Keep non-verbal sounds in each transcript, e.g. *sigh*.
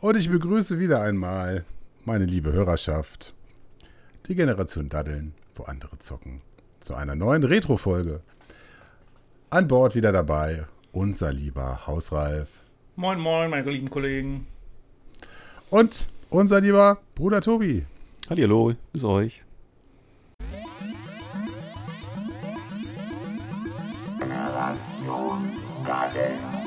Und ich begrüße wieder einmal meine liebe Hörerschaft, die Generation Daddeln, wo andere zocken, zu einer neuen Retro-Folge. An Bord wieder dabei unser lieber Hausreif. Moin, moin, meine lieben Kollegen. Und unser lieber Bruder Tobi. Hallo, bis euch. Generation Daddeln.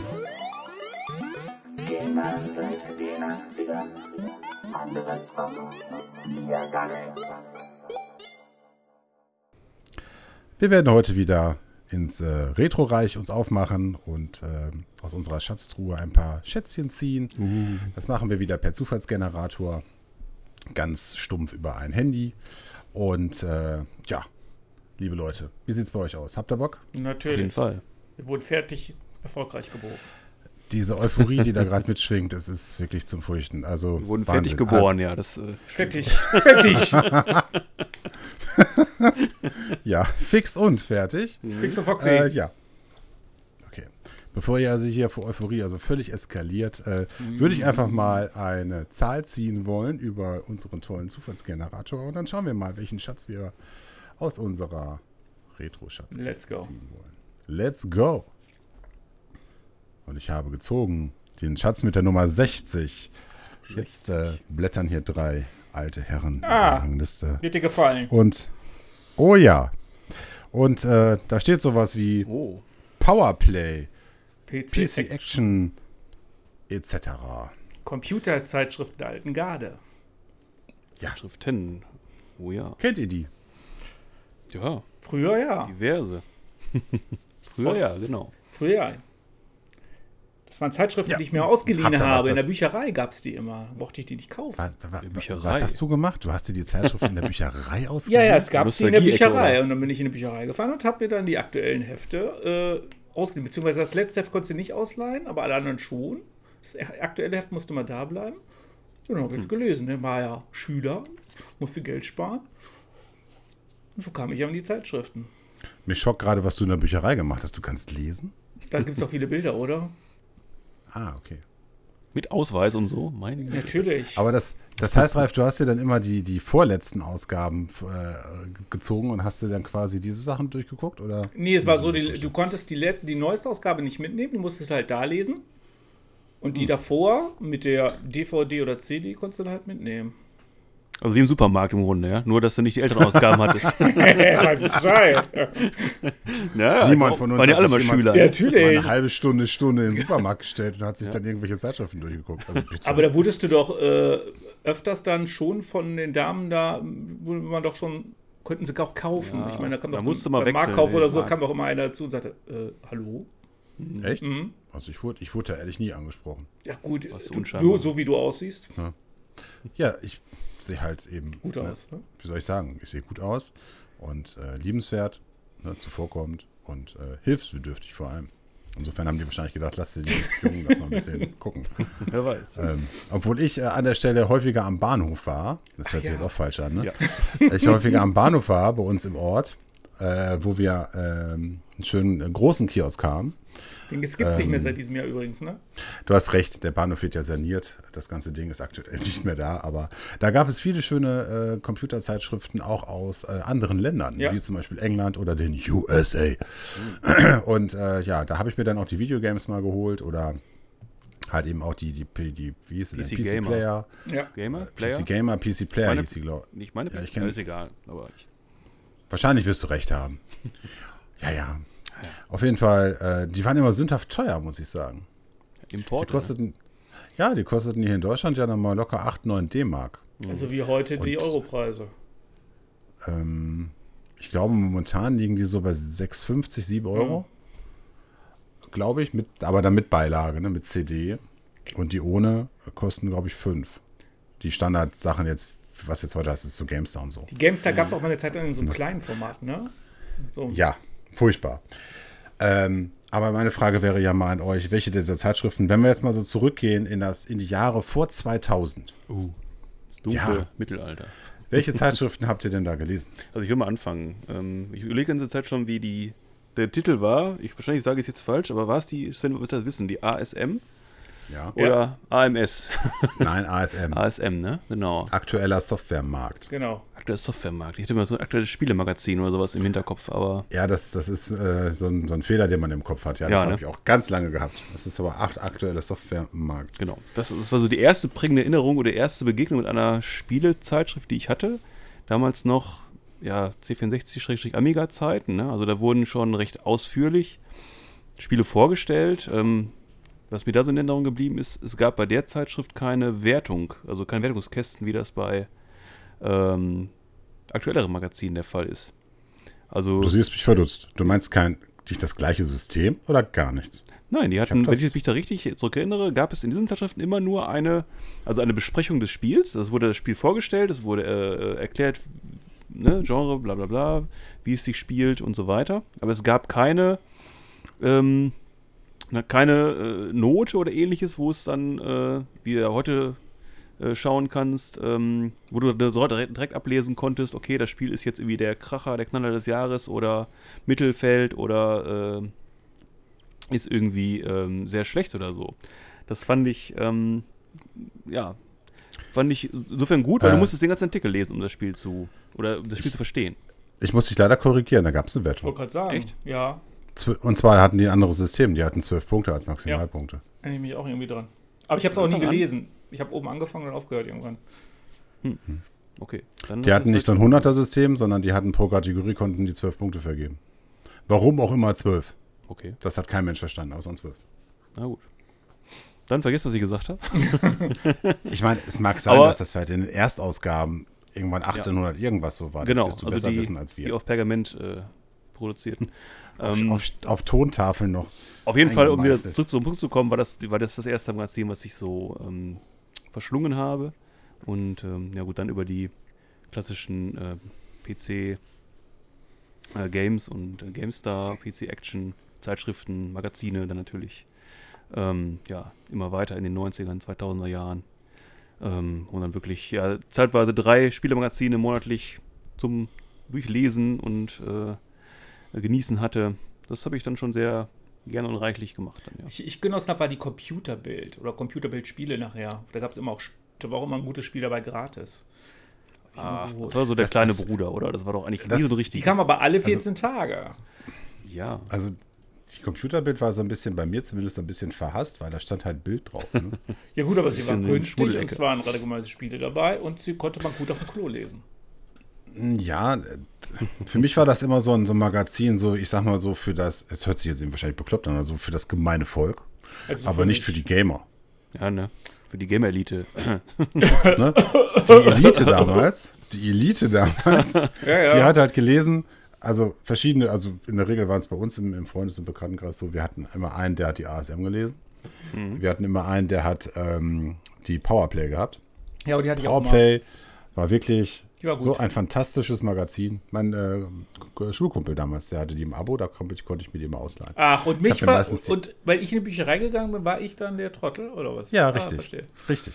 Gamer seit den 80ern. Andere zocken. Wir daddeln. Wir werden heute wieder ins äh, Retro-Reich uns aufmachen und äh, aus unserer Schatztruhe ein paar Schätzchen ziehen. Uh. Das machen wir wieder per Zufallsgenerator. Ganz stumpf über ein Handy. Und äh, ja, liebe Leute, wie sieht es bei euch aus? Habt ihr Bock? Natürlich. Auf jeden Fall. Wir wurden fertig, erfolgreich geboren. Diese Euphorie, die da gerade mitschwingt, das ist wirklich zum Furchten. Also Wir wurden Wahnsinn. fertig geboren, ja. Das, äh, Fertig. fertig. Also, *laughs* ja, fix und fertig. Fix und Foxy. Äh, ja. Okay. Bevor ihr also hier vor Euphorie also völlig eskaliert, äh, würde ich einfach mal eine Zahl ziehen wollen über unseren tollen Zufallsgenerator und dann schauen wir mal, welchen Schatz wir aus unserer Retro-Schatz Let's go. ziehen wollen. Let's go. Und ich habe gezogen den Schatz mit der Nummer 60. Jetzt äh, blättern hier drei alte Herren in Ah. der Rangliste. Wird dir gefallen. Und, oh ja. Und äh, da steht sowas wie oh. Powerplay, PC, PC Action etc. Computerzeitschrift der alten Garde. Ja, Schriften. Oh ja. kennt ihr die? Ja, Früher ja. diverse. *laughs* Früher ja, genau. Früher ja. Das waren Zeitschriften, Ja. die ich mir ausgeliehen Habt habe. In der Bücherei gab es die immer. Mochte ich die nicht kaufen. Was, wa, wa, Bücherei. was hast du gemacht? Du hast dir die Zeitschrift in der Bücherei *laughs* Ja, ausgeliehen? ja, es gab sie in der Bücherei. oder? Und dann bin ich in die Bücherei gefahren und habe mir dann die aktuellen Hefte äh, ausgeliehen. Beziehungsweise das letzte Heft konntest du nicht ausleihen, aber alle anderen schon. Das aktuelle Heft musste mal da bleiben. So, dann habe ich Hm. gelesen. Ne? War ja Schüler, musste Geld sparen. Und so kam ich an die Zeitschriften. Mich schockt gerade, was du in der Bücherei gemacht hast. Du kannst lesen? Da gibt es doch viele Bilder, oder? Ah, okay. Mit Ausweis und so, meine Güte. Natürlich. Aber das, das heißt, Ralf, du hast dir dann immer die, die vorletzten Ausgaben äh, gezogen und hast dir dann quasi diese Sachen durchgeguckt? Oder? Nee, es war so, die, du konntest die, let- die neueste Ausgabe nicht mitnehmen, du musstest halt da lesen. Und Hm. die davor mit der DVD oder CD konntest du dann halt mitnehmen. Also wie im Supermarkt im Grunde, ja. Nur, dass du nicht die älteren Ausgaben hattest. *laughs* Weiß Bescheid. *laughs* ja, Niemand von uns Waren ja hat alle sich mal Schüler. Ja, Ja, natürlich. Mal eine halbe Stunde, Stunde in den Supermarkt gestellt und hat sich dann irgendwelche Zeitschriften durchgeguckt. Also bitte. Aber da wurdest du doch äh, öfters dann schon von den Damen da, wurde man doch schon, könnten sie auch kaufen. Ja, ich meine, da kam da doch musste beim man wechseln, Marktkauf oder so, Markt. kam doch immer einer dazu und sagte, äh, hallo? Echt? Mhm. Also ich wurde, ich wurde da ehrlich nie angesprochen. Ja gut, du, so, so wie du aussiehst, Ja, ich sehe halt eben. gut ne, aus. Ne? Wie soll ich sagen? Ich sehe gut aus und äh, liebenswert, ne, zuvorkommend und äh, hilfsbedürftig vor allem. Insofern haben die wahrscheinlich gedacht, lass den Jungen das mal ein bisschen *laughs* gucken. Wer weiß. Ähm, obwohl ich äh, an der Stelle häufiger am Bahnhof war, das hört sich ja. jetzt auch falsch an, ne? Ja. *laughs* Ich häufiger am Bahnhof war, bei uns im Ort, äh, wo wir ähm, einen schönen äh, großen Kiosk haben. Den gibt es nicht mehr Ähm, seit diesem Jahr übrigens, ne? Du hast recht, der Bahnhof wird ja saniert. Das ganze Ding ist aktuell *laughs* nicht mehr da. Aber da gab es viele schöne äh, Computerzeitschriften auch aus äh, anderen Ländern, Ja. wie zum Beispiel England oder den USA. *clears throat* Und äh, ja, da habe ich mir dann auch die Videogames mal geholt oder halt eben auch die, die, die, die wie hieß sie denn? PC PC Gamer. Player. Ja. Gamer? Player? PC Gamer, PC Player Meine- hieß sie, glaube ich. Nicht meine Ja, ich kenn- ist egal. Aber ich, Wahrscheinlich wirst du recht haben. *laughs* ja, ja. Auf jeden Fall, äh, die waren immer sündhaft teuer, muss ich sagen. Die Import. kosteten, ja, die kosteten hier in Deutschland ja nochmal locker 8, 9 D-Mark. Also wie heute die Und- Europreise. Ähm, ich glaube, momentan liegen die so bei 6,50, 7 Euro. Glaube ich, mit, aber dann mit Beilage, ne, mit CD. Und die ohne kosten, glaube ich, 5. Die Standardsachen jetzt, was jetzt heute hast, ist so GameStar und so. Die GameStar gab es auch mal eine Zeit lang in so einem kleinen Format, ne? So. Ja, furchtbar. Ähm, aber meine Frage wäre ja mal an euch, welche dieser Zeitschriften, wenn wir jetzt mal so zurückgehen in, das, in die Jahre vor 2000, uh, das dunkle Ja. Mittelalter. welche *laughs* Zeitschriften habt ihr denn da gelesen? Also ich will mal anfangen. Ähm, ich überlege in der Zeit schon, wie die der Titel war. Ich wahrscheinlich sage ich es jetzt falsch, aber war es die, ist das Wissen, die ASM? Ja. Oder AMS. Nein, ASM. ASM, *laughs* ne? Genau. Aktueller Softwaremarkt. Genau. Aktuelles Softwaremarkt. Ich hatte immer so ein aktuelles Spielemagazin oder sowas im Hinterkopf, aber Ja, das, das ist äh, so, ein, so ein Fehler, den man im Kopf hat. Ja, das Ja, ne? habe ich auch ganz lange gehabt. Das ist aber acht aktueller Softwaremarkt. genau. Das, das war so die erste prägende Erinnerung oder erste Begegnung mit einer Spielezeitschrift, die ich hatte. Damals noch, ja, C64-Amiga-Zeiten, ne? Also da wurden schon recht ausführlich Spiele vorgestellt. Ähm, was mir da so in Erinnerung geblieben ist, es gab bei der Zeitschrift keine Wertung, also keine Wertungskästen, wie das bei ähm, aktuelleren Magazinen der Fall ist. Also Du siehst mich verdutzt. Du meinst kein nicht das gleiche System oder gar nichts? Nein, die hatten, hab wenn ich mich da richtig zurückerinnere, gab es in diesen Zeitschriften immer nur eine, also eine Besprechung des Spiels. Es wurde das Spiel vorgestellt, es wurde äh, erklärt, ne, Genre, bla bla bla, wie es sich spielt und so weiter. Aber es gab keine, ähm, keine äh, Note oder ähnliches, wo es dann, äh, wie heute äh, schauen kannst, ähm, wo du direkt, direkt ablesen konntest, okay, das Spiel ist jetzt irgendwie der Kracher, der Knaller des Jahres oder Mittelfeld oder äh, ist irgendwie ähm, sehr schlecht oder so. Das fand ich, ähm, ja, fand ich insofern gut, weil Äh. du musstest den ganzen Artikel lesen, um das Spiel zu, oder um das Spiel zu verstehen. Ich muss dich leider korrigieren, da gab es eine Ich Wertung. wollte gerade sagen. Echt? Ja, Und zwar hatten die ein anderes System, die hatten zwölf Punkte als Maximalpunkte. erinnere ich mich auch irgendwie dran. Aber ich habe es auch nie Anfang an? Ich habe oben angefangen und aufgehört irgendwann. Okay. Dann Die hatten nicht so ein 100er-System, sondern die hatten pro Kategorie konnten die zwölf Punkte vergeben. Warum auch immer zwölf? Okay, Das hat kein Mensch verstanden, außer zwölf. na gut. Dann vergiss, was ich gesagt habe. *laughs* Ich meine, es mag sein, Aber- dass das vielleicht in den Erstausgaben irgendwann 1800 irgendwas so war. genau, Das wirst du also besser die, wissen als die wir. auf Pergament äh, produzierten. *laughs* Auf, Ähm, auf, auf Tontafeln noch. Auf jeden Fall, um wieder zurück zum Punkt zu kommen, war das, war das das erste Magazin, was ich so ähm, verschlungen habe. Und ähm, ja gut, dann über die klassischen äh, PC äh, und äh, GameStar, PC Action, Zeitschriften, Magazine dann natürlich ähm, ja, immer weiter in den 90ern, 2000er Jahren. Ähm, und dann wirklich ja, zeitweise drei Spielemagazine monatlich zum Durchlesen und äh, genießen hatte. Das habe ich dann schon sehr gerne und reichlich gemacht. Dann, ja. Ich, ich genoss dabei die Computerbild oder Computerbild-Spiele nachher. Da gab es immer auch, da war auch immer ein gutes Spiel dabei gratis. Ach, Irgendwo. das war so der Das- kleine das- Bruder, oder? Das war doch eigentlich Das- nie so Die richtig. kam aber alle Also 14 Tage. ja. Also die Computerbild war so ein bisschen bei mir zumindest so ein bisschen verhasst, weil da stand halt Bild drauf. Ne? *laughs* Ja gut, aber sie war günstig und es waren randomisierte Spiele dabei und sie konnte man gut auf dem Klo lesen. Ja, für mich war das immer so ein, so ein Magazin, so ich sag mal so für das, es hört sich jetzt eben wahrscheinlich bekloppt an, also für das gemeine Volk, Also aber nicht für mich. die Gamer. ja, ne? Für die Gamer-Elite. *laughs* Ne? Die Elite damals, die Elite damals, *laughs* Ja, ja. die hat halt gelesen, also verschiedene, also in der Regel waren es bei uns im, im Freundes- und Bekanntenkreis so, wir hatten immer einen, der hat die ASM gelesen. Mhm. Wir hatten immer einen, der hat ähm, die Powerplay gehabt. ja, aber die hatte ich auch mal. Powerplay war wirklich. So ein fantastisches Magazin. Mein äh, Schulkumpel damals, der hatte die im Abo, da konnte ich, konnte ich mir die immer ausleihen. Ach, und mich war, und weil ich in die Bücherei gegangen bin, war ich dann der Trottel oder was? Ja, Ah, richtig. verstehe. Richtig.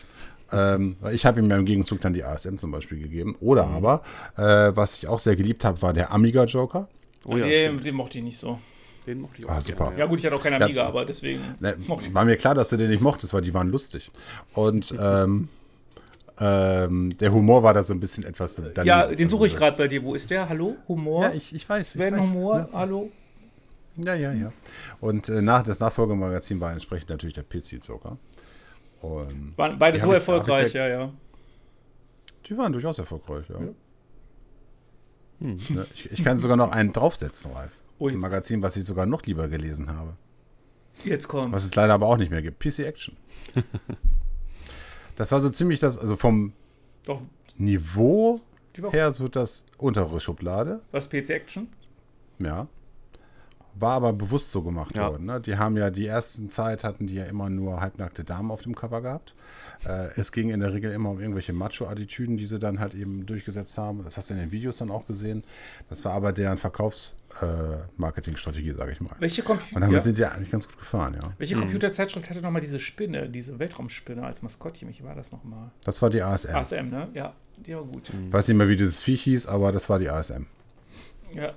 Ähm, ich habe ihm ja im Gegenzug dann die ASM zum Beispiel gegeben. Oder Mhm. aber, äh, was ich auch sehr geliebt habe, war der Amiga Joker. Oh ja, den, stimmt. den mochte ich nicht so. den mochte ich auch Ah, gerne, super. Ja gut, ich hatte auch keine Ja. Amiga, aber deswegen Ne, mochte ich. war mir klar, dass du den nicht mochtest, weil die waren lustig. Und ähm, *laughs* ähm, der Humor war da so ein bisschen etwas daneben. Ja, den Also suche ich das- gerade bei dir. Wo ist der? Hallo? Humor? Ja, ich, ich weiß. Ich Sven weiß, Humor? ne? Hallo? Ja, ja, ja. Und äh, nach, das Nachfolgemagazin war entsprechend natürlich der PC-Zocker. Und Waren beide so ich- ich erfolgreich, ja, ja. die waren durchaus erfolgreich, ja. Hm. Ne, Ich, ich kann sogar noch einen draufsetzen, Ralf. Oh, Ein Magazin, was ich sogar noch lieber gelesen habe. jetzt kommt. Was es leider aber auch nicht mehr gibt. PC Action. *laughs* das war so ziemlich das, also vom Doch, Niveau her so das untere Schublade. was PC Action? Ja. War aber bewusst so gemacht Ja. worden. Ne? Die haben ja die ersten Zeit hatten die ja immer nur halbnackte Damen auf dem Cover gehabt. Äh, es ging in der Regel immer um irgendwelche Macho-Attitüden, die sie dann halt eben durchgesetzt haben. Das hast du in den Videos dann auch gesehen. Das war aber deren Verkaufs-Marketing-Strategie, sage ich mal. Welche, Compu Und damit ja. sind die eigentlich ganz gut gefahren, ja. Welche Computerzeitschrift hatte nochmal diese Spinne, diese Weltraumspinne als Maskottchen? Welche war das nochmal? Das war die ASM. ASM, ne? Ja, die war gut. Ich weiß nicht mehr, wie dieses Viech hieß, aber das war die ASM. Ja,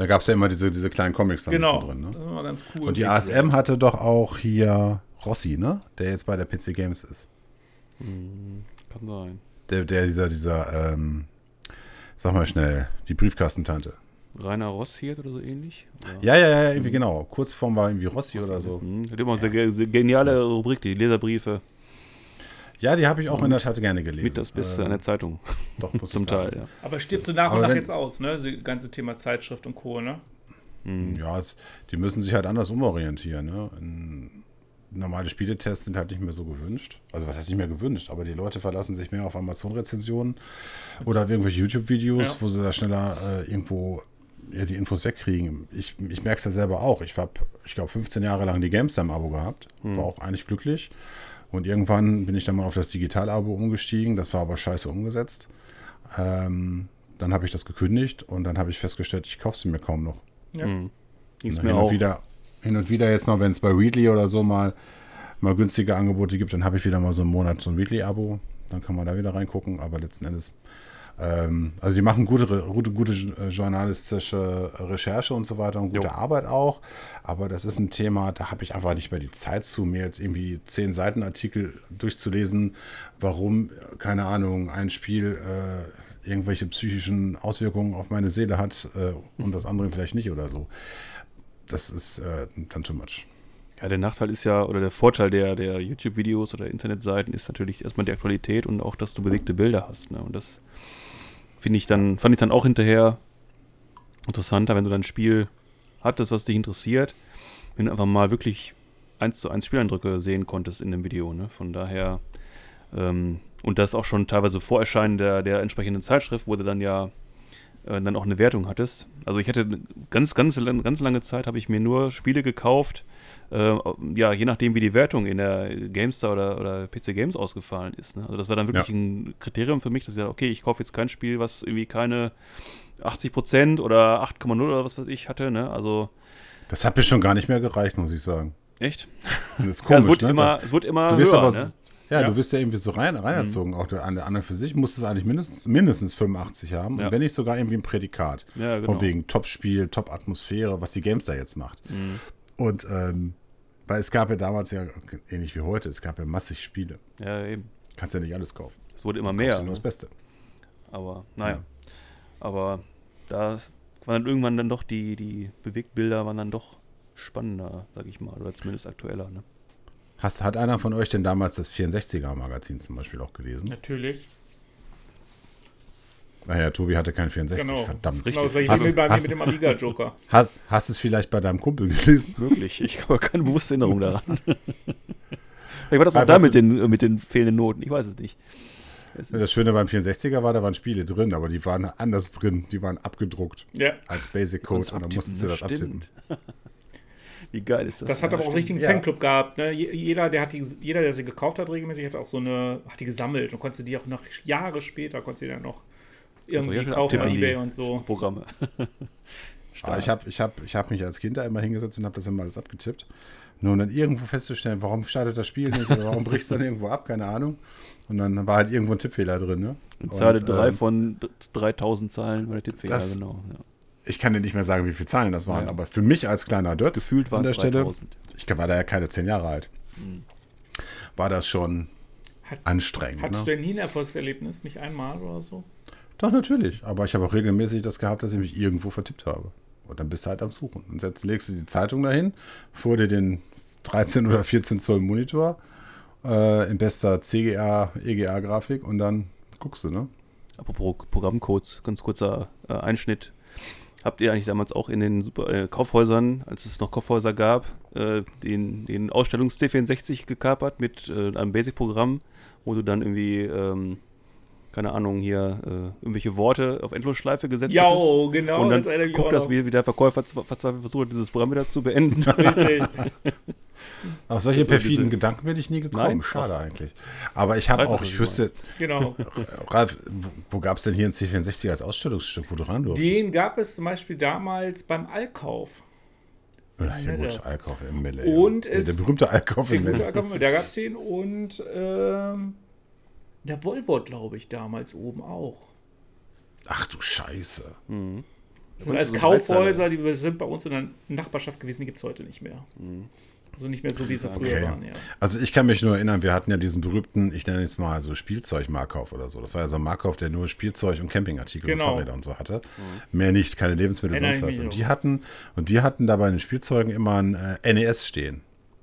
Da gab es ja immer diese, diese kleinen Comics dann genau. drin. Ne? Das war ganz cool. Und die ASM hatte doch auch hier Rossi, ne? Der jetzt bei der PC Games ist. Kann sein. Der, der dieser, dieser, ähm, sag mal schnell, die Briefkastentante. Rainer Rossiert oder so ähnlich? Oder? Ja, ja, ja, irgendwie genau. Kurzform war irgendwie Rossi oder so. Hm, hat immer eine sehr, sehr geniale Rubrik, die Leserbriefe. Ja, die habe ich auch in der Tat gerne gelesen. Mit das Beste Ähm, an der Zeitung. Doch, *laughs* Zum. Teil, ja. Aber stirbt so nach und nach jetzt aus, ne? Das ganze Thema Zeitschrift und Co., ne? Ja, es, die müssen sich halt anders umorientieren. Ne? In, normale Spieletests sind halt nicht mehr so gewünscht. Also was heißt nicht mehr gewünscht, aber die Leute verlassen sich mehr auf Amazon-Rezensionen oder auf irgendwelche YouTube-Videos, Ja. wo sie da schneller äh, irgendwo ja, die Infos wegkriegen. Ich, ich merke es ja selber auch. Ich habe, ich glaube, 15 Jahre lang die GameStime-Abo gehabt. War auch eigentlich glücklich. Und irgendwann bin ich dann mal auf das Digital-Abo umgestiegen. Das war aber scheiße umgesetzt. Ähm, dann habe ich das gekündigt und dann habe ich festgestellt, ich kaufe sie mir kaum noch. Ja. Ging's hin mir und auch. wieder hin und wieder jetzt mal, wenn es bei Weekly oder so mal mal günstige Angebote gibt, dann habe ich wieder mal so einen Monat so ein Weekly-Abo. Dann kann man da wieder reingucken. Aber letzten Endes, also die machen gute, gute, gute äh, journalistische Recherche und so weiter und gute Jo. Arbeit auch. Aber das ist ein Thema, da habe ich einfach nicht mehr die Zeit zu, mir jetzt irgendwie zehn Seiten Artikel durchzulesen, warum, keine Ahnung, ein Spiel äh, irgendwelche psychischen Auswirkungen auf meine Seele hat äh, und das andere vielleicht nicht oder so. Das ist äh, dann too much. Ja, der Nachteil ist ja, oder der Vorteil der, der YouTube-Videos oder Internetseiten ist natürlich erstmal die Aktualität und auch, dass du bewegte Bilder hast. Ne? Und das finde ich dann, fand ich dann auch hinterher interessanter, wenn du dann ein Spiel hattest, was dich interessiert, wenn du einfach mal wirklich eins zu eins Spieleindrücke sehen konntest in dem Video. Ne? Von daher, ähm, und das auch schon teilweise vor Erscheinen der, der entsprechenden Zeitschrift, wo du dann ja äh, dann auch eine Wertung hattest. Also ich hatte ganz, ganz, ganz lange Zeit habe ich mir nur Spiele gekauft, äh, ja, je nachdem, wie die Wertung in der GameStar oder, oder PC Games ausgefallen ist. Ne? Also das war dann wirklich Ja. ein Kriterium für mich, dass ich sage, okay, ich kaufe jetzt kein Spiel, was irgendwie keine 80% oder 8,0 oder was weiß ich hatte. Ne? Also Das hat mir schon gar nicht mehr gereicht, muss ich sagen. echt? Das ist *laughs* Ja, komisch, es, wird ne? immer, Das, es wird immer du wirst höher. aber, ne? ja, Ja. du wirst ja irgendwie so rein, reinerzogen. Auch der, der anderen für sich muss es eigentlich mindestens, mindestens 85 haben. Ja. Und wenn nicht sogar irgendwie ein Prädikat. Ja, genau. Von wegen Top-Spiel, Top-Atmosphäre, was die Games da jetzt macht. Mhm. Und ähm, weil es gab ja damals ja, ähnlich wie heute, es gab ja massig Spiele. Ja, eben. Kannst ja nicht alles kaufen. Es wurde immer mehr. du nur Ne? das Beste. Aber naja. Ja. Aber da waren dann irgendwann dann doch die, die Bewegtbilder waren dann doch spannender, sag ich mal, oder zumindest aktueller. Ne? Hast, hat einer von euch denn damals das 64er-Magazin zum Beispiel auch gelesen? Natürlich. Naja, Tobi hatte kein 64, Genau. verdammt. Genau, das gleiche Hast- bei mir hast- mit dem Amiga-Joker. *laughs* Hast, hast es vielleicht bei deinem Kumpel gelesen? Möglich. Ich habe keine bewusste Erinnerung daran. *laughs* Vielleicht war das auch da mit den, mit den fehlenden Noten. Ich weiß es nicht. Es Das Schöne beim 64er war, da waren Spiele drin, aber die waren anders drin. Die waren abgedruckt Ja. als Basic Code und dann musstest du das abtippen. *laughs* Wie geil ist das? Das hat Ja, aber auch einen richtigen Ja. Fanclub gehabt. Ne? Je- Jeder, der hat die, jeder, der sie gekauft hat, regelmäßig, hat auch so eine, hat die gesammelt und konntest du die auch noch Jahre später, konntest du die dann noch irgendwie kaufen bei Ebay und so. Programme. Aber *laughs* ich habe ich hab, ich hab mich als Kind da immer hingesetzt und habe das immer alles abgetippt. Nur um dann irgendwo festzustellen, warum startet das Spiel nicht oder warum bricht es dann irgendwo ab, keine Ahnung. Und dann war halt irgendwo ein Tippfehler drin. Ne? Zeile Und, 3 ähm, von 3000 Zahlen bei der Tippfehler, das- genau. Ja. Ich kann dir nicht mehr sagen, wie viele Zahlen das waren, Ja. aber für mich als kleiner Dötz Gefühlt an der es Stelle, 3000. ich war da ja keine zehn Jahre alt, war das schon Hat- anstrengend. Hattest Ne? du denn nie ein Erfolgserlebnis? Nicht einmal oder so? Doch, natürlich. Aber ich habe auch regelmäßig das gehabt, dass ich mich irgendwo vertippt habe. Und dann bist du halt am Suchen. Und jetzt legst du die Zeitung dahin, vor dir den 13 oder 14 Zoll Monitor äh, in bester CGA, EGA-Grafik und dann guckst du, ne? Apropos Programmcodes, ganz kurzer äh, Einschnitt. Habt ihr eigentlich damals auch in den Super äh, Kaufhäusern, als es noch Kaufhäuser gab, äh, den, den Ausstellungs-C64 gekapert mit äh, einem Basic-Programm, wo du dann irgendwie, ähm, keine Ahnung, hier äh, irgendwelche Worte auf Endlosschleife gesetzt Ja, hattest? oh, genau. Und dann ich guckt auch das, noch. wie, wie der Verkäufer zwe- verzweifelt versucht, hat, dieses Programm wieder zu beenden. Richtig. *laughs* Auf solche Also perfiden diese- Gedanken bin ich nie gekommen. Nein, Schade eigentlich. Aber ich habe auch, was ich wüsste, genau. *laughs* Ralf, wo, gab es denn hier ein C64 als Ausstellungsstück, wo du ran durftest? Den gab es zum Beispiel damals beim Allkauf. ja, ja, gut, Ja. Alkauf im Melle. Und ja. der, es- der berühmte Alkauf Der im. Allkauf, da gab es den und ähm, der Volvo, glaube ich, damals oben auch. Ach du Scheiße. Das sind als so Kaufhäuser, die sind bei uns in der Nachbarschaft gewesen, die gibt es heute nicht mehr. Also nicht mehr so, wie sie früher Okay. waren, ja. Also ich kann mich nur erinnern, wir hatten ja diesen berühmten, ich nenne jetzt mal so Spielzeug-Markauf oder so. Das war ja so ein Markauf, der nur Spielzeug und Campingartikel Genau. und Fahrräder und so hatte. Mehr nicht, keine Lebensmittel, Erinnere sonst was. Und die hatten, und die hatten da bei den Spielzeugen immer ein äh, NES stehen.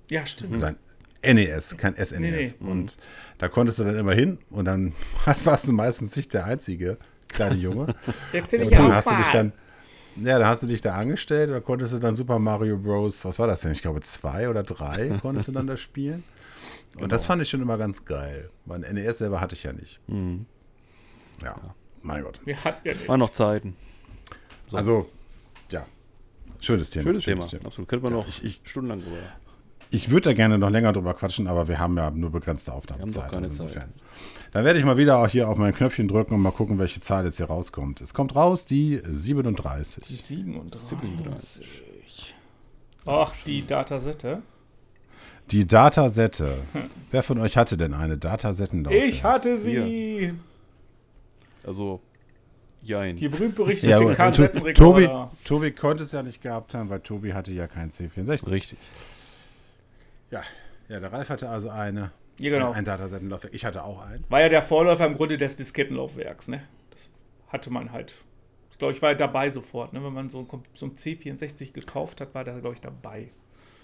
Ja, stimmt. Sein NES, kein SNES. Nee, nee. Und da konntest du dann immer hin und dann *laughs* warst du meistens nicht der einzige kleine Junge. *laughs* Bin Und ich ja dann auch hast du dich dann, ja, da hast du dich da angestellt, da konntest du dann Super Mario Bros. Was war das denn? Ich glaube zwei oder drei *laughs* konntest du dann da spielen. Und das fand ich schon immer ganz geil. Mein NES selber hatte ich ja nicht. Ja, mein Gott. Wir hatten ja nichts. War noch Zeiten. Also, ja. Schönes Thema. Schönes Thema. Absolut. Könnte man noch ich- ich- stundenlang drüber. Ich würde da gerne noch länger drüber quatschen, aber wir haben ja nur begrenzte Aufnahmezeit. also Zeit. insofern. Dann werde ich mal wieder auch hier auf mein Knöpfchen drücken und mal gucken, welche Zahl jetzt hier rauskommt. Es kommt raus die 37. 37. Ach, die Datasette. Die Datasette. Wer von euch hatte denn eine Datasette? Ich hatte sie. Also, jein. Die berühmt-berüchtigte ja, aber To- Kassettenrekorder. Tobi, Tobi konnte es ja nicht gehabt haben, weil Tobi hatte ja kein C64. Richtig. Ja, ja, der Ralf hatte also eine. Ja, genau. Ein Datasettenlaufwerk. Ich hatte auch eins. War ja der Vorläufer im Grunde des Diskettenlaufwerks, ne? Das hatte man halt. Ich glaube, ich war dabei sofort, ne? Wenn man so, so ein C64 gekauft hat, war der, glaube ich, dabei.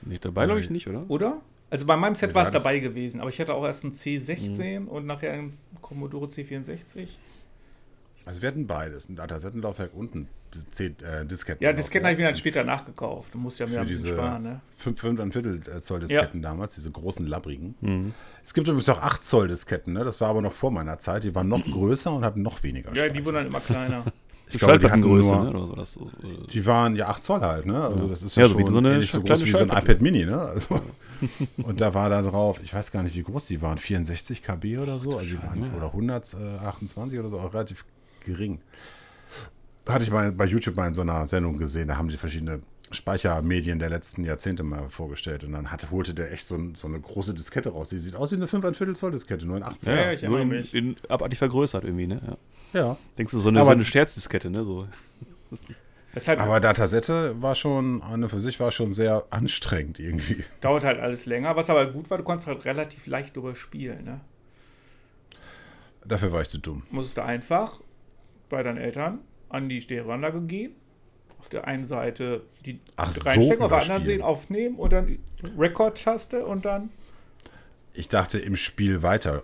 Nicht dabei, glaube ich nicht, oder? Oder? Also bei meinem Set war es dabei gewesen, aber ich hatte auch erst einen C16 und nachher einen Commodore C64. Also wir hatten beides. Ein Datasettenlaufwerk und ein C äh, Disketten. Ja, Disketten habe ich mir dann später nachgekauft. Du musst ja mir ein bisschen sparen, ne? 5, 5 und Viertel äh, Zoll Disketten damals, diese großen labbrigen. Mhm. Es gibt übrigens auch 8 Zoll Disketten, ne? das war aber noch vor meiner Zeit. Die waren noch *clears throat* größer und hatten noch weniger Ja, die Speicher. wurden dann immer kleiner. *laughs* ich glaube, die hatten nur, ne? Oder so, das, äh, Die waren ja 8 Zoll halt, ne? Also das ist ja, Ja, so schon wie so eine ähnlich so groß wie so ein iPad Mini, ne? Also, *laughs* und da war da drauf, ich weiß gar nicht, wie groß die waren, 64 KB oder so, also die waren, oder 128 oder so, auch relativ gering. Da hatte ich mal bei YouTube mal in so einer Sendung gesehen, da haben die verschiedene Speichermedien der letzten Jahrzehnte mal vorgestellt und dann hat, holte der echt so, ein, so eine große Diskette raus. Die sieht aus wie eine 5 Viertel Zoll Diskette, nur in 8 Zoll. Ja, ja, ich nur in, mich. in, abartig vergrößert irgendwie, ne? Ja. Ja. Denkst du, so eine, Aber- so eine Scherzdiskette, ne? So. *laughs* Hat, Aber Datasette war schon, an und für sich war schon sehr anstrengend irgendwie. dauert halt alles länger. Was aber gut war, du konntest halt relativ leicht überspielen, ne? Dafür war ich zu dumm. musstest du einfach bei deinen Eltern an die Stereoanlage gehen. Auf der einen Seite die Ach so, reinstecken, auf der anderen. Seite aufnehmen und dann Record-Taste und dann. Ich dachte im Spiel weiter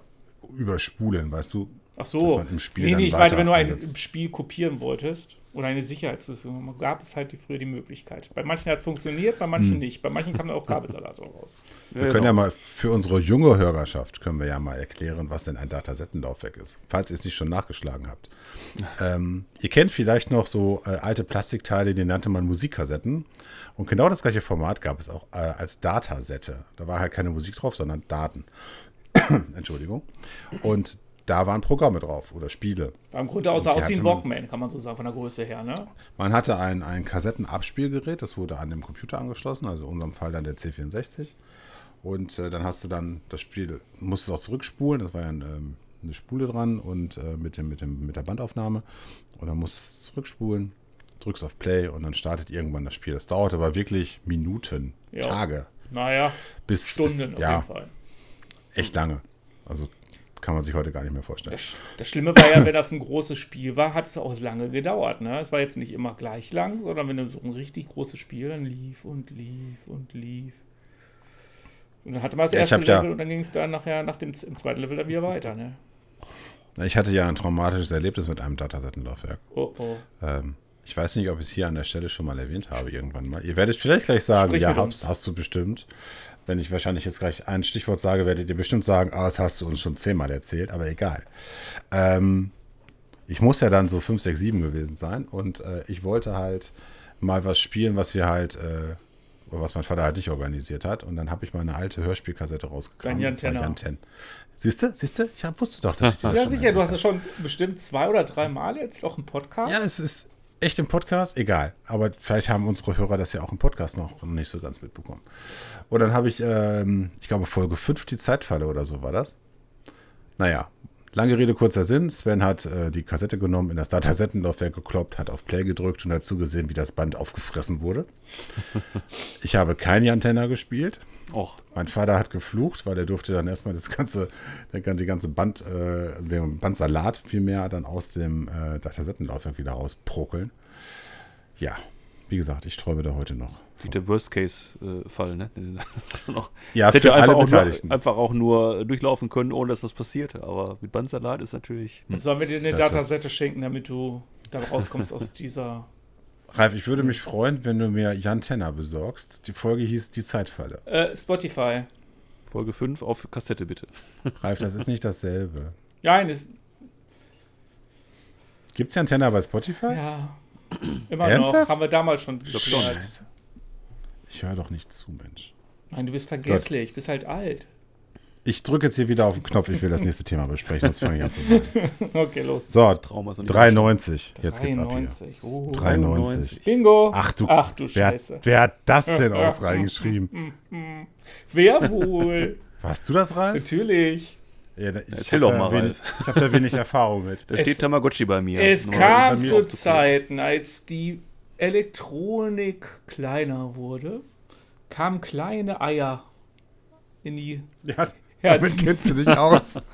überspulen, weißt du? Ach Dass so. man im Spiel nee, nee, ich meine, wenn du ein im Spiel kopieren wolltest oder eine Sicherheitslösung, gab es halt die, früher die Möglichkeit. Bei manchen hat es funktioniert, bei manchen Hm. nicht. Bei manchen kam dann auch Kabelsalat raus. Wir können ja mal für unsere junge Hörerschaft können wir ja mal erklären, was denn ein Datasettenlaufwerk ist, falls ihr es nicht schon nachgeschlagen habt. *laughs* ähm, ihr kennt vielleicht noch so äh, alte Plastikteile, die nannte man Musikkassetten. Und genau das gleiche Format gab es auch äh, als Datasette. Da war halt keine Musik drauf, sondern Daten. *coughs* Entschuldigung. Und da waren Programme drauf oder Spiele. War im Grunde die aus wie ein Walkman, kann man so sagen, von der Größe her, ne? Man hatte ein, ein Kassettenabspielgerät, das wurde an dem Computer angeschlossen, also in unserem Fall dann der C64. Und äh, dann hast du dann das Spiel, musstest auch zurückspulen, das war ja ein, ähm, eine Spule dran und äh, mit, dem, mit, dem, mit der Bandaufnahme. Und dann musstest du zurückspulen, drückst auf Play und dann startet irgendwann das Spiel. Das dauerte aber wirklich Minuten, Ja. Tage, Naja, bis, Stunden bis auf ja, jeden Fall. echt lange. Also kann man sich heute gar nicht mehr vorstellen. Das, das Schlimme war ja, wenn das ein großes Spiel war, hat es auch lange gedauert. Ne? Es war jetzt nicht immer gleich lang, sondern wenn du so ein richtig großes Spiel, dann lief und lief und lief. Und dann hatte man das Ja, erste ja- Level und dann ging es dann nachher nach dem im zweiten Level dann wieder weiter. Ne? Ich hatte ja ein traumatisches Erlebnis mit einem Datasettenlaufwerk. Oh oh. Ähm, ich weiß nicht, ob ich es hier an der Stelle schon mal erwähnt habe, irgendwann mal. Ihr werdet vielleicht gleich sagen, Sprich ja, hast, hast du bestimmt. Wenn ich wahrscheinlich jetzt gleich ein Stichwort sage, werdet ihr bestimmt sagen, ah, das hast du uns schon zehnmal erzählt, aber egal. Ähm, ich muss ja dann so 5, 6, 7 gewesen sein und äh, ich wollte halt mal was spielen, was wir halt, äh, was mein Vater halt nicht organisiert hat. Und dann habe ich meine alte Hörspielkassette rausgekramt. Dein Jan Ten. Siehst du, siehst du? Ich hab, wusste doch, dass ich dir *laughs* das Ja, sicher, du hast es schon bestimmt zwei oder drei Mal jetzt auch im Podcast. Ja, es ist echt im Podcast, egal. Aber vielleicht haben unsere Hörer das ja auch im Podcast noch nicht so ganz mitbekommen. Und dann habe ich, ähm, ich glaube, Folge 5, die Zeitfalle oder so war das. Naja, Lange Rede, kurzer Sinn. Sven hat äh, die Kassette genommen, in das Datassettenlaufwerk gekloppt, hat auf Play gedrückt und hat zugesehen, wie das Band aufgefressen wurde. *laughs* Ich habe kein Jantenna gespielt. Och, Mein Vater hat geflucht, weil er durfte dann erstmal das ganze, die ganze Band, äh, den Bandsalat vielmehr dann aus dem äh, Datassettenlaufwerk wieder rausprokeln. Ja, wie gesagt, ich träume da heute noch. Wie der Worst-Case-Fall, ne? *laughs* Das noch, Ja, das hätte für einfach alle auch, Beteiligten. nur, einfach auch nur durchlaufen können, ohne dass was passierte. Aber mit Bandsalat ist natürlich. Hm. Sollen wir dir eine Das Datasette schenken, damit du da rauskommst aus dieser. Ralf, ich würde mich freuen, wenn du mir Jan Tenner besorgst. Die Folge hieß Die Zeitfalle. Äh, Spotify. Folge 5 auf Kassette bitte. *laughs* Ralf, das ist nicht dasselbe. Nein, ist. Gibt es Jan Tenner bei Spotify? Ja. Immer Ernsthaft? noch. Haben wir damals schon. Scheiße. Ich höre doch nicht zu, Mensch. Nein, du bist vergesslich, bist halt alt. Ich drücke jetzt hier wieder auf den Knopf. Ich will das nächste Thema besprechen, sonst fange ich an zu *laughs* weinen. Okay, los. So, Trauma ist noch nicht 93. Jetzt geht's ab hier. 93. Oh. 93. Bingo. Ach du, Ach du wer, Scheiße. wer hat das denn aus *laughs* reingeschrieben? Wer wohl? Warst du das, Ralf? Natürlich. Ja, da- ich Erzähl hab doch da mal, wenig, Ich habe da wenig Erfahrung mit. Da Es- steht Tamagotchi bei mir. Es kam zu. Zeiten, als die Elektronik kleiner wurde, kamen kleine Eier in die. Ja, Herzen. damit kennst du dich aus. *laughs*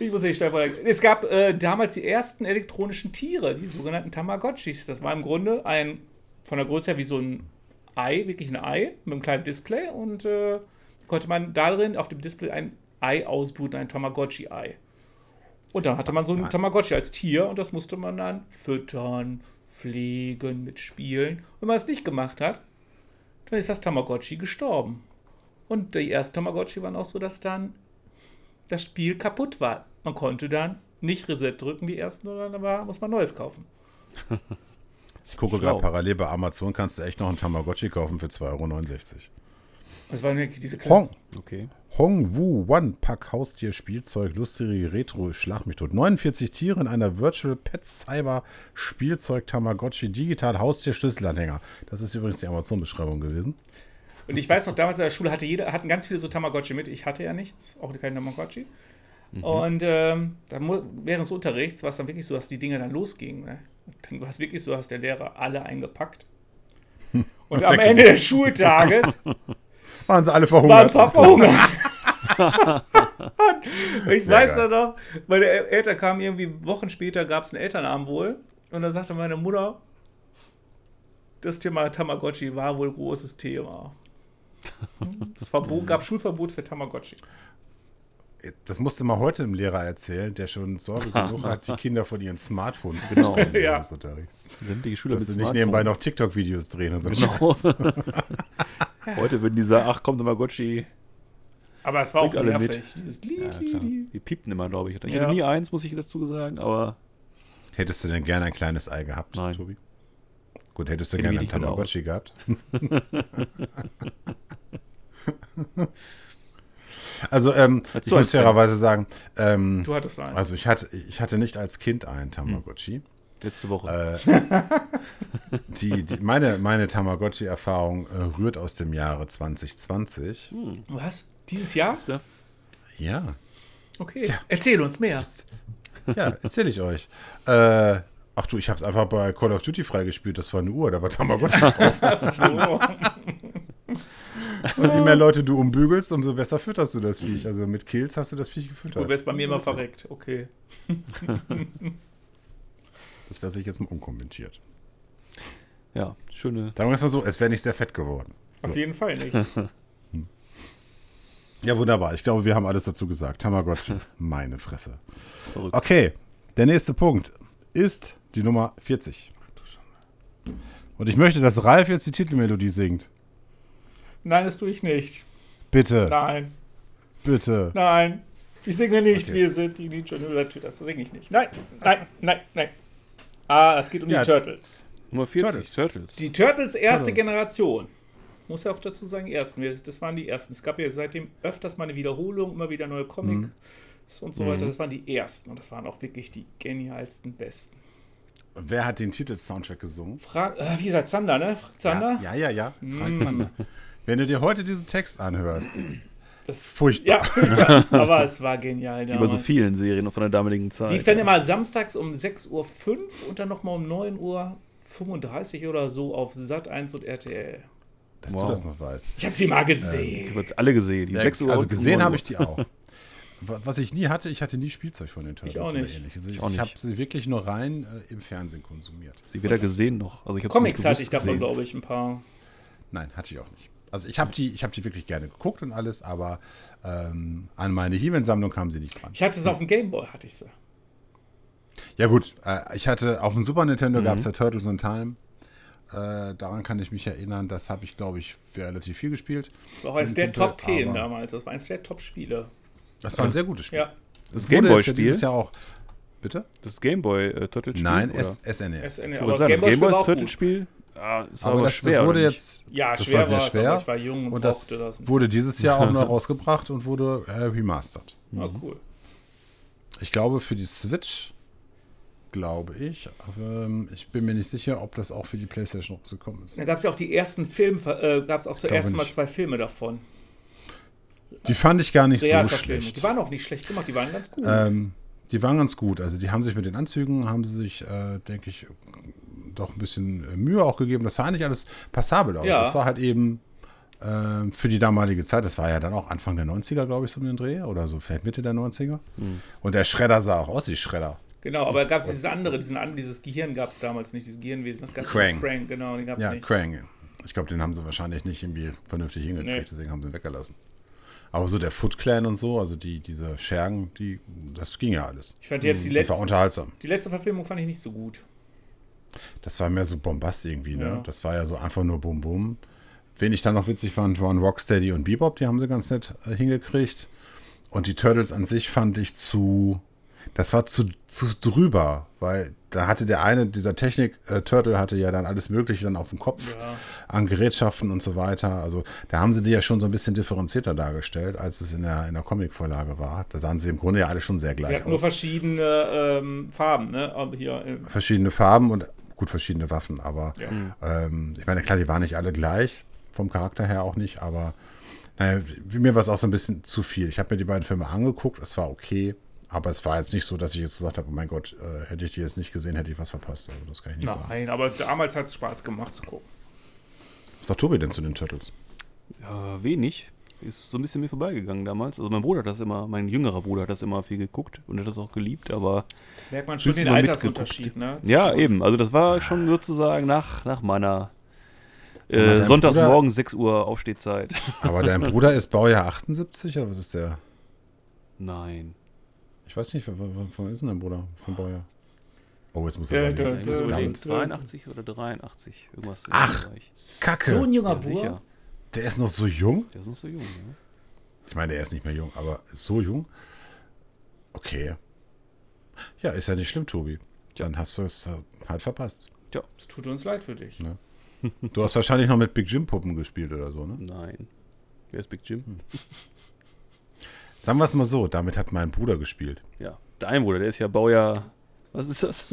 Ich muss nicht schnell weiter- Es gab äh, damals die ersten elektronischen Tiere, die sogenannten Tamagotchis. Das war im Grunde ein, von der Größe her wie so ein Ei, wirklich ein Ei mit einem kleinen Display und äh, konnte man darin auf dem Display ein Ei ausbrüten, ein Tamagotchi-Ei. Und dann hatte man so ein Tamagotchi als Tier und das musste man dann füttern, pflegen, mitspielen. Und wenn man es nicht gemacht hat, dann ist das Tamagotchi gestorben. Und die ersten Tamagotchi waren auch so, dass dann das Spiel kaputt war. Man konnte dann nicht Reset drücken, die ersten, sondern dann war, muss man Neues kaufen. *laughs* Ich gucke gerade parallel bei Amazon, kannst du echt noch einen Tamagotchi kaufen für 2,69 Euro. Das waren wirklich diese kleinen. Hong, Okay. Hong Wu One Pack Haustier Spielzeug lustige Retro Schlag mich tot. 49 Tiere in einer Virtual Pet Cyber Spielzeug Tamagotchi Digital Haustier Schlüsselanhänger. Das ist übrigens die Amazon Beschreibung gewesen. Und ich weiß noch, damals in der Schule hatte jeder, hatten ganz viele so Tamagotchi mit. Ich hatte ja nichts, auch kein Tamagotchi. Und ähm, dann während des Unterrichts war es dann wirklich so, dass die Dinge dann losgingen. Ne? Dann war es wirklich so, dass der Lehrer alle eingepackt. *laughs* Und am Ende des Schultages *laughs* Waren sie alle ein verhungert? paar verhungert. *laughs* Und ich Sehr weiß geil. noch, meine El- Eltern kamen irgendwie Wochen später, gab es einen Elternabend wohl. Und dann sagte meine Mutter, das Thema Tamagotchi war wohl großes Thema. *laughs* Es Verbot, gab Schulverbot für Tamagotchi. Das musste mal heute dem Lehrer erzählen, der schon Sorge *laughs* genug hat, die Kinder von ihren Smartphones zu Genau. trennen während Ja. des Unterrichts. Sämtliche Schüler Dass mit sie nicht nebenbei noch TikTok-Videos drehen und so. Genau. Heute würden die sagen, ach komm, Tamagotchi. Aber es war auch nervig. mit. Dieses Ja, Li, klar. Li, Li. Die piepten immer, glaube ich. Ich Ja. hatte nie eins, muss ich dazu sagen, aber Hättest du denn gerne ein kleines Ei gehabt, Nein. Tobi? Gut, hättest du gerne ein. Tamagotchi gehabt? *laughs* also, ähm, ich muss fairerweise sagen, ähm, Du hattest eins. also ich hatte, ich hatte nicht als Kind einen Tamagotchi. Letzte Woche. Äh, die, die, meine meine Tamagotchi-Erfahrung äh, rührt aus dem Jahre 2020. Was? Dieses Jahr? Ja, Okay. Erzähl uns mehr. ja, erzähle ich euch. Äh, ach du, ich habe es einfach bei Call of Duty freigespielt. Das war eine Uhr, da war Tamagotchi drauf. *laughs* Ach so. Und je mehr Leute du umbügelst, umso besser fütterst du das Viech. Also mit Kills hast du das Viech gefüttert. Du wärst bei mir immer verreckt. Okay. *laughs* Das lasse ich jetzt mal unkommentiert. Ja, schöne. Sagen wir es mal so, es wäre nicht sehr fett geworden. Auf jeden Fall nicht. *laughs* Ja, wunderbar. Ich glaube, wir haben alles dazu gesagt. Tamagotchi, *laughs* meine Fresse. Verrückt. Okay, der nächste Punkt ist die Nummer 40. Und ich möchte, dass Ralf jetzt die Titelmelodie singt. Nein, das tue ich nicht. Bitte, Nein, bitte. nein. Ich singe nicht, Okay. wir sind die Ninja Turtles. Das singe ich nicht. Nein, nein, nein, nein. Ah, es geht um Ja. die Turtles. Nummer 40, Turtles. Turtles. Die Turtles erste Turtles. Generation. Muss ja auch dazu sagen, ersten. Das waren die ersten. Es gab ja seitdem öfters mal eine Wiederholung, immer wieder neue Comics und so weiter. Das waren die ersten. Und das waren auch wirklich die genialsten, besten. Wer hat den Titelsoundtrack gesungen? Frag, äh, wie gesagt, Zander, ne? Frag Zander. Ja, ja, ja. ja. Frank Zander. Wenn du dir heute diesen Text anhörst, Das, Furchtbar. ja, furchtbar. aber es war genial. Wie bei so damals. vielen Serien von der damaligen Zeit. Lief dann immer samstags um 6.05 Uhr und dann nochmal um 9.35 Uhr oder so auf Sat 1 und RTL. Dass Wow. du das noch weißt. Ich habe sie mal Ich gesehen. habe alle gesehen. Die Ja, 6 Uhr also gesehen 9 habe ich die auch. Wa- Was ich nie hatte, ich hatte nie Spielzeug von den Turtles auch oder nicht. ähnliches. Ich, Ich auch ich habe sie wirklich nur rein äh, im Fernsehen konsumiert. Sie weder gesehen noch. Also ich Comics nicht hatte ich davon, glaube ich, ein paar. Nein, hatte ich auch nicht. Also ich habe die, ich habe die wirklich gerne geguckt und alles, aber ähm, an meine He-Man-Sammlung kam sie nicht dran. Ich hatte es auf dem Gameboy, hatte ich sie. Ja gut, äh, ich hatte auf dem Super Mhm. Nintendo gab es ja Turtles in Time. Äh, daran kann ich mich erinnern. Das habe ich, glaube ich, relativ viel gespielt. Das war auch eines Ein der Kumpel, Top 10 aber- damals. Das war eines der Top-Spiele. Das war ein sehr gutes Spiel. Ja, Das Gameboy-Spiel? jetzt ja Jahr auch. Bitte? Das Gameboy äh, Turtle-Spiel? Nein? S SNES. SNE. Ich Aber das sagen, ist Aber, aber, das, schwer. das wurde jetzt. Ja, das schwer war sehr es, schwer. aber ich war jung und, Und das das. wurde dieses Jahr auch noch *laughs* rausgebracht und wurde äh, remastered. Ah, cool. Ich glaube, für die Switch, glaube ich. Aber, ähm, ich bin mir nicht sicher, ob das auch für die PlayStation rausgekommen ist. Da gab es ja auch die ersten Filme, äh, gab es auch zuerst mal zwei Filme davon. Die fand ich gar nicht so Realverfilmung. schlecht. Die waren auch nicht schlecht gemacht, die waren ganz gut. Ähm, die waren ganz gut. Also die haben sich mit den Anzügen, haben sie sich, äh, denke ich, doch ein bisschen äh, Mühe auch gegeben. Das sah eigentlich alles passabel aus. Ja. Das war halt eben äh, für die damalige Zeit, das war ja dann auch Anfang der 90er, glaube ich, so um den Dreh. Oder so vielleicht Mitte der 90er. Hm. Und der Schredder sah auch aus wie Schredder. genau, aber gab es dieses andere, diesen, dieses Gehirn gab es damals nicht, dieses Gehirnwesen. Das gab's Krang. Krang, genau, den gab es Ja, nicht. Krang. Ich glaube, den haben sie wahrscheinlich nicht irgendwie vernünftig hingekriegt, Nee. deswegen haben sie ihn weggelassen. Aber so der Foot Clan und so, also die, diese Schergen, die, das ging ja alles. Ich fand jetzt die Und war letzte, unterhaltsam. die letzte Verfilmung fand ich nicht so gut. Das war mehr so Bombast irgendwie, ne? Ja. Das war ja so einfach nur Bum Bum. Wen ich dann noch witzig fand, waren Rocksteady und Bebop, die haben sie ganz nett äh, hingekriegt. Und die Turtles an sich fand ich zu. Das war zu, zu drüber, weil da hatte der eine, dieser Technik-Turtle hatte ja dann alles Mögliche dann auf dem Kopf Ja. an Gerätschaften und so weiter. Also da haben sie die ja schon so ein bisschen differenzierter dargestellt, als es in der, in der Comic-Vorlage war. Da sahen sie im Grunde ja alle schon sehr Sie gleich hatten nur aus. verschiedene ähm, Farben, ne? Aber hier, äh, verschiedene Farben und gut verschiedene Waffen, aber Ja. ähm, ich meine, klar, die waren nicht alle gleich, vom Charakter her auch nicht, aber naja, wie- mir war es auch so ein bisschen zu viel. Ich habe mir die beiden Filme angeguckt, es war okay, aber es war jetzt nicht so, dass ich jetzt gesagt habe, oh mein Gott, äh, hätte ich die jetzt nicht gesehen, hätte ich was verpasst. Also das kann ich nicht sagen. nein, aber damals hat es Spaß gemacht zu gucken. Was sagt Tobi denn zu den Turtles? Ja, wenig. Ist so ein bisschen mir vorbeigegangen damals. Also mein Bruder hat das immer, mein jüngerer Bruder hat das immer viel geguckt und hat das auch geliebt, aber Merkt man schon den Altersunterschied, ne? ja, eben. Also das war schon sozusagen nach, nach meiner äh, dein sonntags Bruder- morgens 6 Uhr Aufstehzeit. Aber dein Bruder ist Baujahr 78 oder was ist der? Nein. Ich weiß nicht, von, von, von ist denn dein Bruder? Von Baujahr? Oh, jetzt muss er überlegen. Ich muss dö, überlegen, dö, dö. 82 oder 83. Irgendwas Ach. Kacke, So ein junger Ja, Bub. Der ist noch so jung? Der ist noch so jung, ja. Ich meine, er ist nicht mehr jung, aber so jung. Okay. Ja, ist ja nicht schlimm, Tobi. Dann hast du es halt verpasst. Tja, Es tut uns leid für dich. Ne? Du hast wahrscheinlich noch mit Big Jim Puppen gespielt oder so, ne? nein. Wer ist Big Jim? Hm. Sagen wir es mal so, damit hat mein Bruder gespielt. Ja, dein Bruder, der ist ja Baujahr. Was ist das?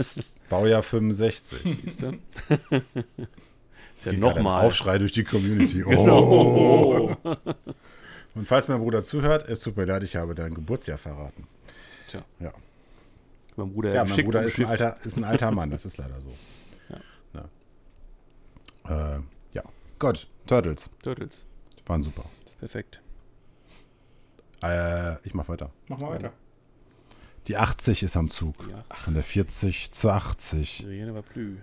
Baujahr 65. Siehst du? *laughs* ist ja nochmal. Aufschrei durch die Community. *laughs* Genau. Oh. Und falls mein Bruder zuhört, es tut mir leid, ich habe dein Geburtsjahr verraten. Tja. Ja, Mein Bruder, ja mein Bruder ist ein, alter, ist ein alter Mann, das ist leider so. Ja. Äh, ja. Gut, Turtles. Turtles. Waren super. Das ist perfekt. Äh, ich mach weiter. Mach mal weiter. Die 80 ist am Zug. Ja. Von der 40 zur 80. Rien war plus.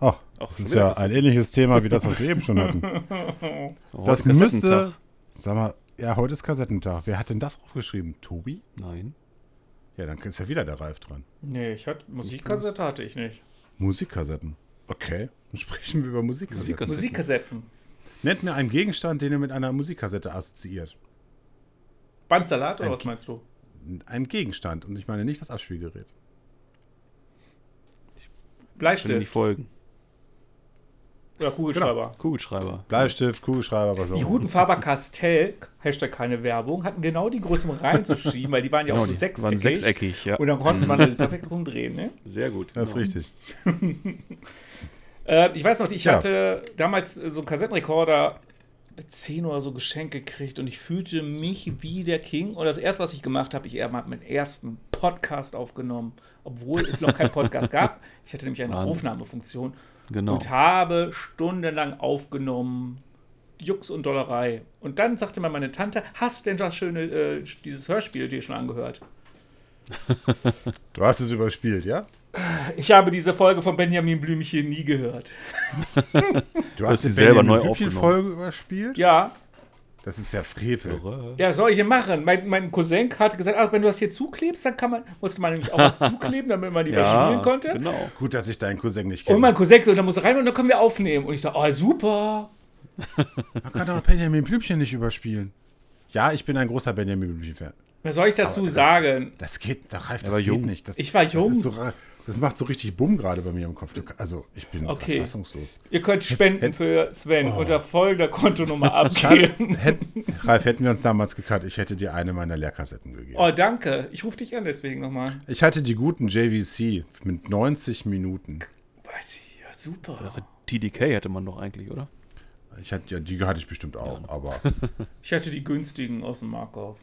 Oh, Auch das schon ist ja ein ähnliches Thema wie das, was wir eben schon hatten. *laughs* Oh, Das müsste. Sag mal, ja, heute ist Kassettentag. Wer hat denn das aufgeschrieben? Tobi? Nein. Ja, dann ist ja wieder der Ralf dran. Nee, ich hatte Musikkassette hatte ich nicht. Musikkassetten. Okay, dann sprechen wir über Musikkassetten. Musikkassetten. Musikkassetten. Nennt mir einen Gegenstand, den ihr mit einer Musikkassette assoziiert. Bandsalat oder Ein was meinst du? Ein Gegenstand. Und ich meine nicht das Abspielgerät. Schon die Bleistift Folgen. Oder Kugelschreiber. Kugelschreiber. Bleistift, Kugelschreiber, was auch Die immer. guten Faber Castell, Hashtag keine Werbung, hatten genau die Größe, um reinzuschieben, weil die waren ja auch so die sechseckig. waren sechseckig, ja. Und dann konnte man das perfekt rumdrehen, ne? Sehr gut. Das ist genau. richtig. *laughs* Äh, ich weiß noch, ich Ja. hatte damals äh, so einen Kassettenrekorder mit 10 oder so Geschenk gekriegt und ich fühlte mich wie der King. Und das erste, was ich gemacht habe, ich habe meinen ersten Podcast aufgenommen, obwohl es noch keinen Podcast *laughs* gab. Ich hatte nämlich eine Wahnsinn. Aufnahmefunktion Genau. und habe stundenlang aufgenommen. Jux und Dollerei. Und dann sagte mir meine Tante, hast du denn das schöne, äh, dieses Hörspiel dir schon angehört? *laughs* Du hast es überspielt, ja? Ich habe diese Folge von Benjamin Blümchen nie gehört. Du hast sie selber neu Blümchen aufgenommen. Folge überspielt? Ja, Das ist ja Frevel. Ja, soll ich machen? Mein, mein Cousin hatte gesagt, ach, wenn du das hier zuklebst, dann kann man, musste man nämlich auch was *laughs* zukleben, damit man die Ja, überspielen konnte. genau. Gut, dass ich deinen Cousin nicht Und kenne. mein Cousin so, da muss rein und dann können wir aufnehmen. Und ich so, oh, super. *laughs* Man kann doch Benjamin Blümchen nicht überspielen. Ja, ich bin ein großer Benjamin Blümchen-Fan. Was soll ich dazu Aber das- sagen? Das geht, da reift, das war geht jung. nicht. Das, Ich war jung. Das, ist so, das macht so richtig Bumm gerade bei mir im Kopf. Also, ich bin Okay. fassungslos. Ihr könnt spenden für Sven Oh. unter folgender Kontonummer *laughs* abgeben. hätten, Ralf, hätten wir uns damals gekannt, ich hätte dir eine meiner Lehrkassetten gegeben. Oh, danke. Ich rufe dich an deswegen nochmal. Ich hatte die guten JVC mit 90 Minuten. Ja, super. Also TDK hätte man doch eigentlich, oder? Ich hatte, ja, die hatte ich bestimmt auch, aber *laughs* Ich hatte die günstigen aus dem Markov.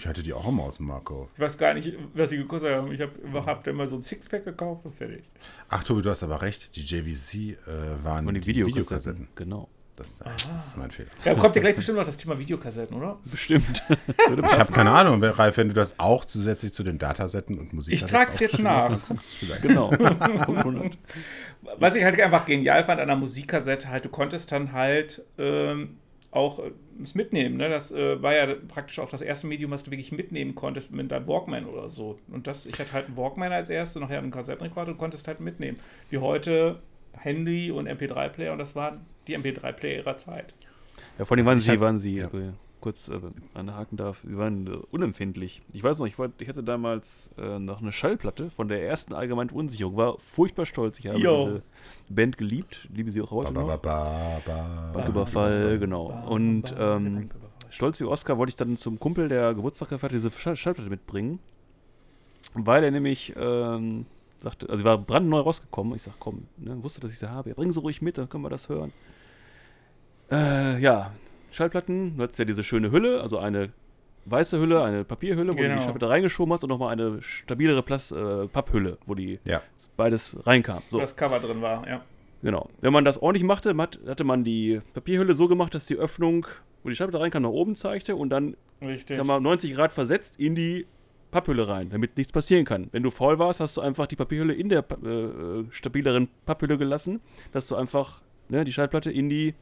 Ich hatte die auch immer aus dem Marco. Ich weiß gar nicht, was sie gekostet haben. Ich habe hab da immer so ein Sixpack gekauft und fertig. Ach, Tobi, du hast aber recht. Die JVC äh, waren Und die die Videokassetten. Videokassetten. Genau. Das, das ist mein Fehler. Da kommt ja gleich bestimmt noch das Thema Videokassetten, oder? Bestimmt. *laughs* Ich habe keine Ahnung, Ralf, wenn du das auch zusätzlich zu den Datasetten und Musik Ich trag's jetzt nach. vielleicht. Genau. *laughs* 500. Was ich halt einfach genial fand an der Musikkassette, halt, du konntest dann halt ähm, auch äh, es mitnehmen. Ne? Das äh, war ja praktisch auch das erste Medium, was du wirklich mitnehmen konntest mit deinem Walkman oder so. Und das, ich hatte halt einen Walkman als erstes, nachher einen Kassettenrekorder und konntest halt mitnehmen. Wie heute Handy und MP3-Player und das waren die MP3-Player ihrer Zeit. Ja, vor allem waren ich sie, waren sie, ja. Kurz äh, anhaken darf, sie waren äh, unempfindlich. Ich weiß noch, ich, wollt, ich hatte damals äh, noch eine Schallplatte von der ersten allgemeinen Unsicherung, war furchtbar stolz. Ich habe Jo. diese Band geliebt, liebe sie auch heute Ba, ba, noch. ba, ba, ba. Banküberfall, genau. Und ähm, stolz wie Oscar wollte ich dann zum Kumpel, der Geburtstag gefeiert hat, diese Schall Schallplatte mitbringen, weil er nämlich ähm, sagte, also sie war brandneu rausgekommen. Ich sag, komm, ne, wusste, dass ich sie habe. Ja, bring sie ruhig mit, dann können wir das hören. Äh, ja, Schallplatten, du hattest ja diese schöne Hülle, also eine weiße Hülle, eine Papierhülle, wo du Genau. die Schallplatte reingeschoben hast und nochmal eine stabilere Plast äh, Papphülle, wo die Ja. beides reinkam. Wo So. das Cover drin war, ja. Genau. Wenn man das ordentlich machte, hat- hatte man die Papierhülle so gemacht, dass die Öffnung, wo die Schallplatte reinkam, nach oben zeigte und dann, ich Richtig. sag mal, 90 Grad versetzt in die Papphülle rein, damit nichts passieren kann. Wenn du faul warst, hast du einfach die Papierhülle in der äh, stabileren Papphülle gelassen, dass du einfach ne, die Schallplatte in die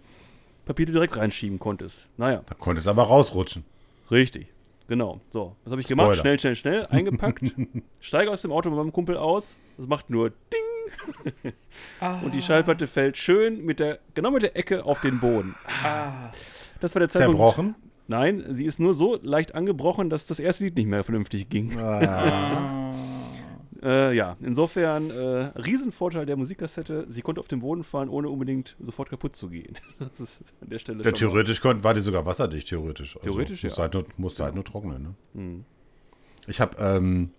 Papiere direkt reinschieben konntest. Naja, Da konntest du aber rausrutschen. richtig. Genau. So, was habe ich gemacht? Spoiler. Schnell, schnell, schnell, eingepackt, *laughs* steige aus dem Auto mit meinem Kumpel aus, das macht nur Ding Ah, und die Schallplatte fällt schön mit der, genau mit der Ecke auf den Boden. ah, Das war der Zeitpunkt. Zerbrochen. Nein, sie ist nur so leicht angebrochen, dass das erste Lied nicht mehr vernünftig ging. ah. *laughs* Äh, ja, insofern äh, Riesenvorteil der Musikkassette. Sie konnte auf den Boden fallen, ohne unbedingt sofort kaputt zu gehen. *laughs* Das ist an der Stelle Ja, theoretisch konnt, war die sogar wasserdicht, theoretisch. Also Theoretisch, musste ja. Halt nur, musste halt nur trocknen. Ne? Hm. Ich habe ähm,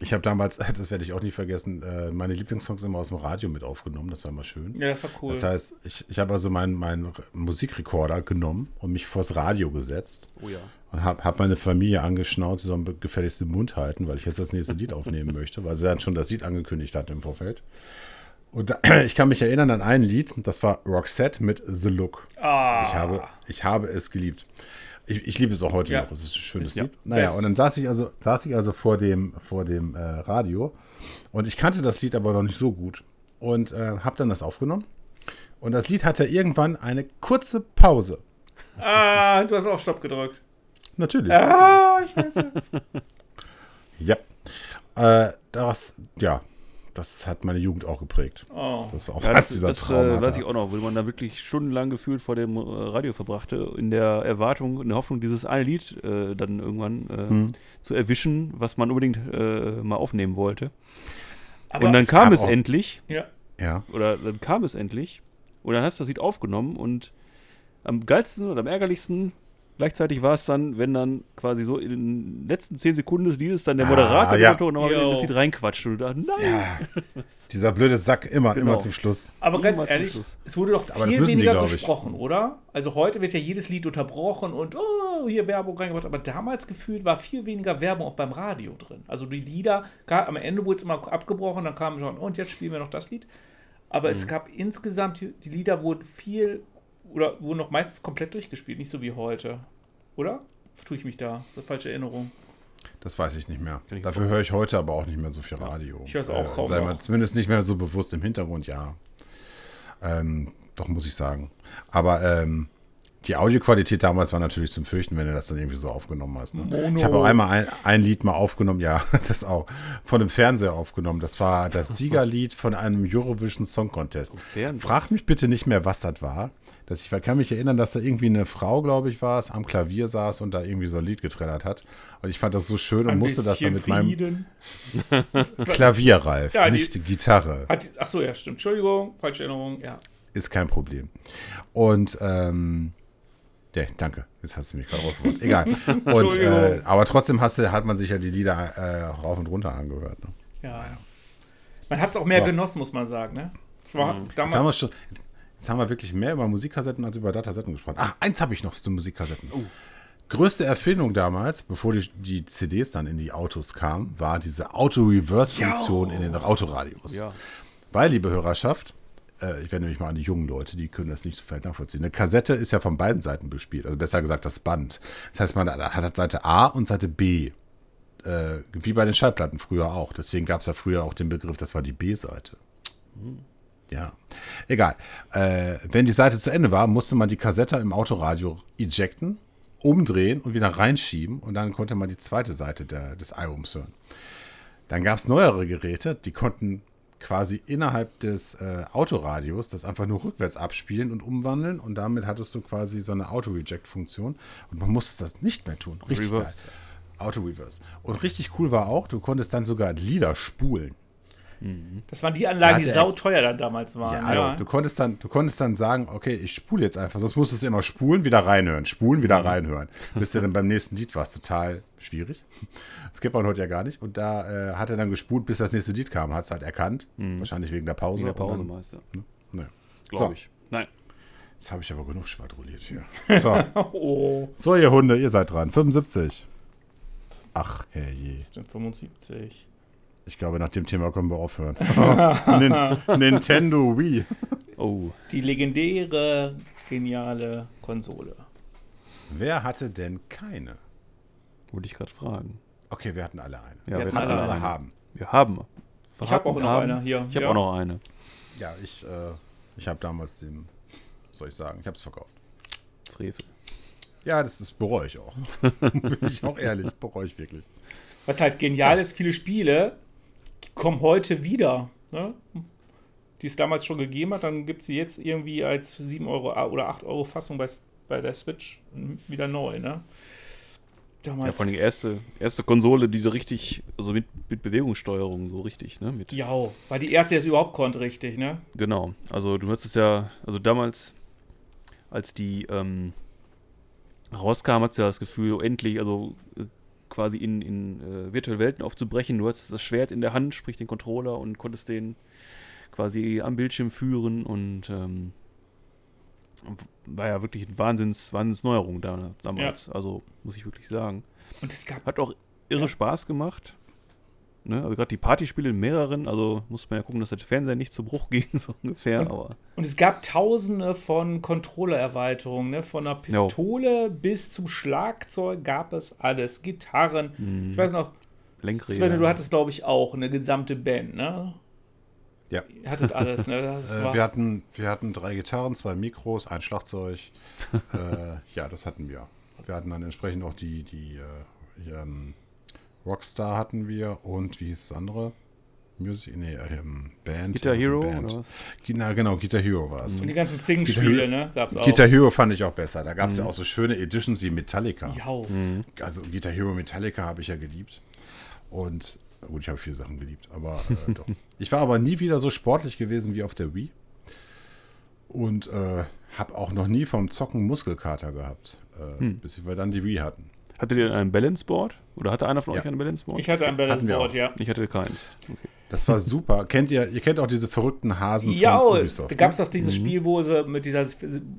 ich habe damals, *laughs* das werde ich auch nie vergessen, äh, meine Lieblingssongs immer aus dem Radio mit aufgenommen. Das war immer schön. Ja, das war cool. Das heißt, ich, ich habe also meinen meinen Musikrekorder genommen und mich vors Radio gesetzt Oh ja. Und habe hab meine Familie angeschnauzt, sie sollen gefälligst den Mund halten, weil ich jetzt das nächste Lied aufnehmen *laughs* möchte, weil sie dann schon das Lied angekündigt hat im Vorfeld. Und da, *clears throat* ich kann mich erinnern an ein Lied, das war Roxette mit The Look. ah, Ich habe, ich habe es geliebt. Ich, ich liebe es auch heute Ja. noch. Es ist ein schönes Ja. Lied. Naja, Best. und dann saß ich also, saß ich also vor dem, vor dem äh, Radio und ich kannte das Lied aber noch nicht so gut und äh, habe dann das aufgenommen. Und das Lied hatte irgendwann eine kurze Pause. ah, du hast auf Stopp gedrückt. Natürlich. Ah, scheiße. *laughs* Ja. Äh, das, ja, das hat meine Jugend auch geprägt. Oh. Das war auch Ja, das, dieser das äh, Traumata. weiß ich auch noch, wo man da wirklich stundenlang gefühlt vor dem äh, Radio verbrachte, in der Erwartung, in der Hoffnung, dieses eine Lied äh, dann irgendwann äh, Hm. zu erwischen, was man unbedingt äh, mal aufnehmen wollte. Aber und dann es kam gab es auch- endlich, Ja. Ja. oder dann kam es endlich, und dann hast du das Lied aufgenommen und am geilsten oder am ärgerlichsten Gleichzeitig war es dann, wenn dann quasi so in den letzten zehn Sekunden des Liedes dann der Moderator Ah, ja. Motor nochmal Jo. das Lied reinquatscht und du dachtest, nein. Ja. *laughs* Dieser blöde Sack immer, Genau. immer zum Schluss. Aber ganz Immer ehrlich, es wurde doch viel die, weniger ich. gesprochen, oder? Also heute wird ja jedes Lied unterbrochen und oh, hier Werbung reingebracht. Aber damals gefühlt war viel weniger Werbung auch beim Radio drin. Also die Lieder, gar, am Ende wurde es immer abgebrochen, dann kam schon, und jetzt spielen wir noch das Lied. Aber Mhm. es gab insgesamt, die die Lieder wurden viel oder wurden noch meistens komplett durchgespielt, nicht so wie heute. Oder? Tue ich mich da? Das ist eine falsche Erinnerung. Das weiß ich nicht mehr. Ich Dafür höre ich heute aber auch nicht mehr so viel Radio. ich höre es auch kaum Sei mal noch. zumindest nicht mehr so bewusst im Hintergrund, ja. Ähm, doch, muss ich sagen. Aber ähm, die Audioqualität damals war natürlich zum Fürchten, wenn du das dann irgendwie so aufgenommen hast. Ne? Mono. Ich habe auch einmal ein, ein Lied mal aufgenommen, ja, *laughs* das auch, von dem Fernseher aufgenommen. Das war das Siegerlied von einem Eurovision Song Contest. Fernseher? Frag mich bitte nicht mehr, was das war. Das, ich kann mich erinnern, dass da irgendwie eine Frau, glaube ich, war es, am Klavier saß und da irgendwie so ein Lied getrellert hat. Und ich fand das so schön und Ein musste das dann mit meinem Frieden. *laughs* Klavier, Ralf, Ja, nicht die Gitarre. Hat, ach so, ja, stimmt. Entschuldigung, falsche Erinnerung. Ja. Ist kein Problem. Und, ähm, ja, danke. Jetzt hast du mich gerade rausgeholt. Egal. *laughs* Und, äh, aber trotzdem hast du, hat man sich ja die Lieder äh, rauf und runter angehört. Ne? Ja. Man hat es auch mehr So. genossen, muss man sagen. Ne? Es war Jetzt damals. haben wir schon. Jetzt haben wir wirklich mehr über Musikkassetten als über Datassetten gesprochen. Ach, eins habe ich noch zu Musikkassetten. Größte Erfindung damals, bevor die, die CDs dann in die Autos kamen, war diese Auto-Reverse-Funktion in den Autoradios. Ja. Weil, liebe Hörerschaft, äh, ich wende mich mal an die jungen Leute, die können das nicht so vielleicht nachvollziehen. Eine Kassette ist ja von beiden Seiten bespielt, also besser gesagt das Band. Das heißt, man hat Seite A und Seite B. Äh, wie bei den Schallplatten früher auch. Deswegen gab es ja früher auch den Begriff, das war die B-Seite. Ja, egal. Äh, wenn die Seite zu Ende war, musste man die Kassette im Autoradio ejecten, umdrehen und wieder reinschieben und dann konnte man die zweite Seite der, des Albums hören. Dann gab es neuere Geräte, die konnten quasi innerhalb des äh, Autoradios das einfach nur rückwärts abspielen und umwandeln und damit hattest du quasi so eine Auto-Reject-Funktion und man musste das nicht mehr tun. Richtig Reverse. geil. Auto-Reverse. Und richtig cool war auch, du konntest dann sogar Lieder spulen. Das waren die Anlagen, die sauteuer dann damals waren. Ja, Ja, also, du konntest dann, du konntest dann sagen, okay, ich spule jetzt einfach, sonst musstest du immer spulen, wieder reinhören, spulen, wieder Mhm. reinhören. Bis du dann beim nächsten Lied warst, total schwierig. Das gibt man heute ja gar nicht. Und da äh, hat er dann gespult, bis das nächste Lied kam, hat es halt erkannt. Wahrscheinlich wegen der Pause. Mhm. Wegen der Pause meist, ja. Ne. Glaube So. ich. Nein. Jetzt habe ich aber genug schwadroniert hier. So. *laughs* Oh, so, ihr Hunde, ihr seid dran. 75. Ach, herrje. ist denn 75. Ich glaube, nach dem Thema können wir aufhören. *laughs* Nin- Nintendo Wii. Oh, Die legendäre, geniale Konsole. Wer hatte denn keine? wollte ich gerade fragen. Okay, wir hatten alle eine. Ja, Wir wir hatten hatten alle alle eine. haben. Wir haben. Ich habe auch noch haben. eine hier. Ich habe ja. auch noch eine. Ja, ich, äh, ich habe damals den, was soll ich sagen, ich habe es verkauft. Frevel. Ja, das ist bereue ich auch. *laughs* Bin ich auch ehrlich, bereue ich wirklich. Was halt genial ist, viele Spiele kommen heute wieder. Ne? Die es damals schon gegeben hat, dann gibt sie jetzt irgendwie als 7 Euro oder 8 Euro Fassung bei, bei der Switch wieder neu. Ne? Ja, Damals. vor allem die erste, erste Konsole, die so richtig, also mit, mit Bewegungssteuerung so richtig, ne? Mit, Ja, war die erste, es überhaupt konnte, richtig, ne? Genau. Also du hattest ja, also damals, als die ähm, rauskam, hattest du ja das Gefühl, oh, endlich, also äh, quasi in, in äh, virtuelle Welten aufzubrechen. Du hattest das Schwert in der Hand, sprich den Controller und konntest den quasi am Bildschirm führen und ähm, war ja wirklich eine Wahnsinns, Wahnsinnsneuerung da, damals. Also muss ich wirklich sagen. Und es gab Hat auch irre Ja. Spaß gemacht. Ne? Also gerade die Partyspiele in mehreren, also muss man ja gucken, dass der Fernseher nicht zu Bruch *laughs* ging, so ungefähr. Und- aber Und es gab tausende von Controller-Erweiterungen, ne? Von der Jo. Pistole bis zum Schlagzeug gab es alles. Gitarren. Ich weiß noch, Lenkräder. Sven, du hattest, glaube ich, auch eine gesamte Band, ne? Ja. Ihr hattet alles, ne? *laughs* Das Äh, wir, hatten, wir hatten drei Gitarren, zwei Mikros, ein Schlagzeug. *laughs* äh, ja, das hatten wir. Wir hatten dann entsprechend auch die, die äh, ähm, Rockstar hatten wir und wie hieß das andere? Music, nee, ähm, Band. Guitar Hero Band. oder was? Na, genau, Guitar Hero war es. und die ganzen Sing-Spiele, ne? Gab es auch. Guitar Hero fand ich auch besser. Da gab es ja auch so schöne Editions wie Metallica. Ja, Also Guitar Hero Metallica habe ich ja geliebt. Und gut, ich habe viele Sachen geliebt, aber äh, *laughs* doch. Ich war aber nie wieder so sportlich gewesen wie auf der Wii. Und äh, habe auch noch nie vom Zocken Muskelkater gehabt. äh, bis wir dann die Wii hatten. Hattet ihr denn ein Balance Board? Oder hatte einer von Ja. euch ein Balance Board? Ich hatte ein Balance Board, auch. ja. Ich hatte keins. Okay. Das war super. kennt ihr, ihr kennt auch diese verrückten Hasen Ja, von oh, Ubisoft. da gab es ne? doch dieses Spiel, wo sie mit dieser,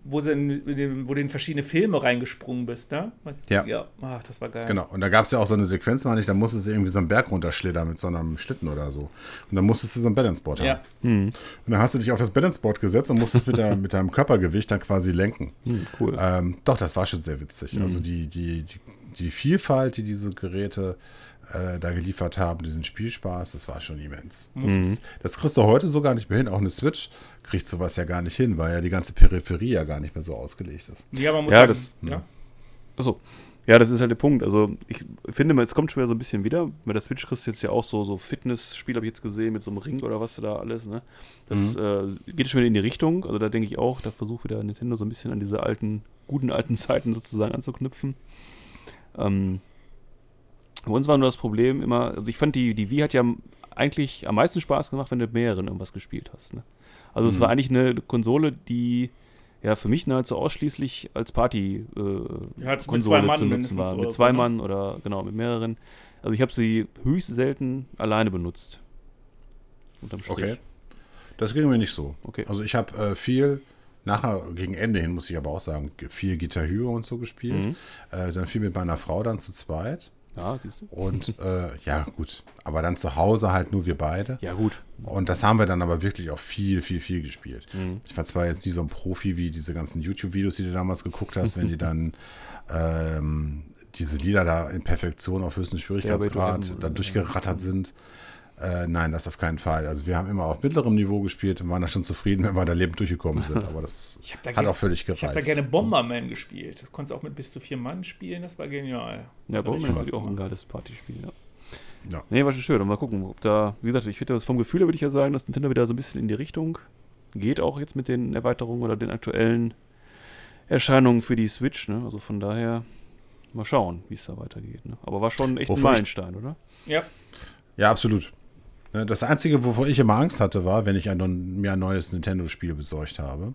wo sie in, in den, wo du in verschiedene Filme reingesprungen bist, ne? Ja. Ja, ach, das war geil. Genau, und da gab es ja auch so eine Sequenz, meine ich, da musstest du irgendwie so einen Berg runterschlittern mit so einem Schlitten oder so. Und dann musstest du so ein Balanceboard haben. Ja. Und dann hast du dich auf das Balanceboard gesetzt und musstest mit, der, mit deinem Körpergewicht dann quasi lenken. Hm, cool. Ähm, doch, das war schon sehr witzig. Also die, die, die, die Vielfalt, die diese Geräte äh, da geliefert haben, diesen Spielspaß, das war schon immens. Das, ist, das kriegst du heute so gar nicht mehr hin. Auch eine Switch kriegt sowas ja gar nicht hin, weil ja die ganze Peripherie ja gar nicht mehr so ausgelegt ist. Ja, man muss Ja, sagen, das- ja. Achso. Ja, das ist halt der Punkt. Also, ich finde mal, es kommt schon wieder so ein bisschen wieder. Bei der Switch kriegst du jetzt ja auch so, so Fitnessspiel, habe ich jetzt gesehen, mit so einem Ring oder was da alles. Ne? Das äh, geht schon wieder in die Richtung. Also, da denke ich auch, da versucht wieder Nintendo so ein bisschen an diese alten, guten alten Zeiten sozusagen anzuknüpfen. Ähm, bei uns war nur das Problem immer, also ich fand, die, die Wii hat ja eigentlich am meisten Spaß gemacht, wenn du mit mehreren irgendwas gespielt hast. Ne? Also, es war eigentlich eine Konsole, die ja für mich nahezu ausschließlich als Party äh, Ja, mit Konsole zwei Mann zu nutzen war. Mit zwei ne? Mann oder genau, mit mehreren. Also ich habe sie höchst selten alleine benutzt. Unterm Strich. Okay. Das ging mir nicht so. Okay. Also ich habe äh, viel, nachher gegen Ende hin muss ich aber auch sagen, ge- viel Guitar Hero und so gespielt. Mhm. Äh, dann viel mit meiner Frau dann zu zweit. Ja, siehst du? Und äh, ja, gut. Aber dann zu Hause halt nur wir beide. Ja, gut. Und das haben wir dann aber wirklich auch viel, viel, viel gespielt. Mhm. Ich war zwar jetzt nicht so ein Profi wie diese ganzen YouTube-Videos, die du damals geguckt hast, wenn die dann *laughs* ähm, diese Lieder da in Perfektion auf to Schwierigkeitsgrad da durchgerattert sind. Äh, nein, das auf keinen Fall. Also wir haben immer auf mittlerem Niveau gespielt und waren da schon zufrieden, wenn wir da lebend durchgekommen sind. Aber das *laughs* hat gerne- auch völlig Ich habe da gereicht. gerne Bomberman gespielt. Das konntest du auch mit bis zu vier Mann spielen, das war genial. Ja, Hat Bomberman ist auch ein geiles Partyspiel, ja. Ja. Nee, war schon schön. Und mal gucken, ob da, wie gesagt, ich finde das vom Gefühl her würde ich ja sagen, dass Nintendo wieder so ein bisschen in die Richtung geht, auch jetzt mit den Erweiterungen oder den aktuellen Erscheinungen für die Switch, ne? Also von daher mal schauen, wie es da weitergeht. Ne? Aber war schon echt ein Wovor ich- Meilenstein, oder? Ja, Ja, absolut. Ne, Das Einzige, wovor ich immer Angst hatte, war, wenn ich ein, mir ein neues Nintendo-Spiel besorgt habe,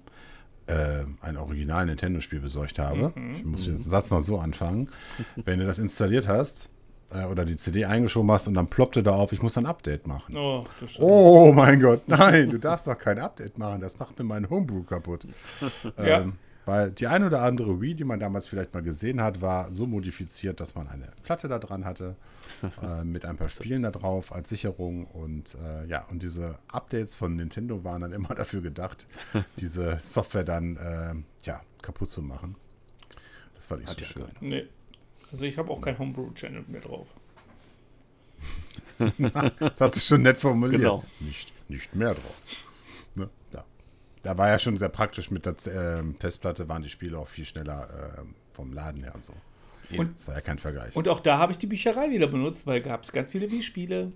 äh, ein original Nintendo-Spiel besorgt habe, ich muss den Satz mal so anfangen, *laughs* wenn du das installiert hast äh, oder die CD eingeschoben hast und dann ploppte da auf, ich muss ein Update machen. oh, Oh mein Gott, nein, du darfst doch kein Update machen, das macht mir meinen Homebrew kaputt. Ja. Ähm, weil die ein oder andere Wii, die man damals vielleicht mal gesehen hat, war so modifiziert, dass man eine Platte da dran hatte, *laughs* äh, mit ein paar Spielen da drauf als Sicherung. Und äh, ja, und diese Updates von Nintendo waren dann *laughs* immer dafür gedacht, *laughs* diese Software dann äh, ja, kaputt zu machen. Das war nicht Hat so schön. keiner. Nee. Also ich habe auch kein Homebrew-Channel mehr drauf. Das hast du schon nett formuliert. Genau. Nicht, nicht mehr drauf. Ja. Da war ja schon sehr praktisch mit der ähm, Festplatte, waren die Spiele auch viel schneller ähm, vom Laden her und so. Und- das war ja kein Vergleich. Und auch da habe ich die Bücherei wieder benutzt, weil gab es ganz viele Wii-Spiele.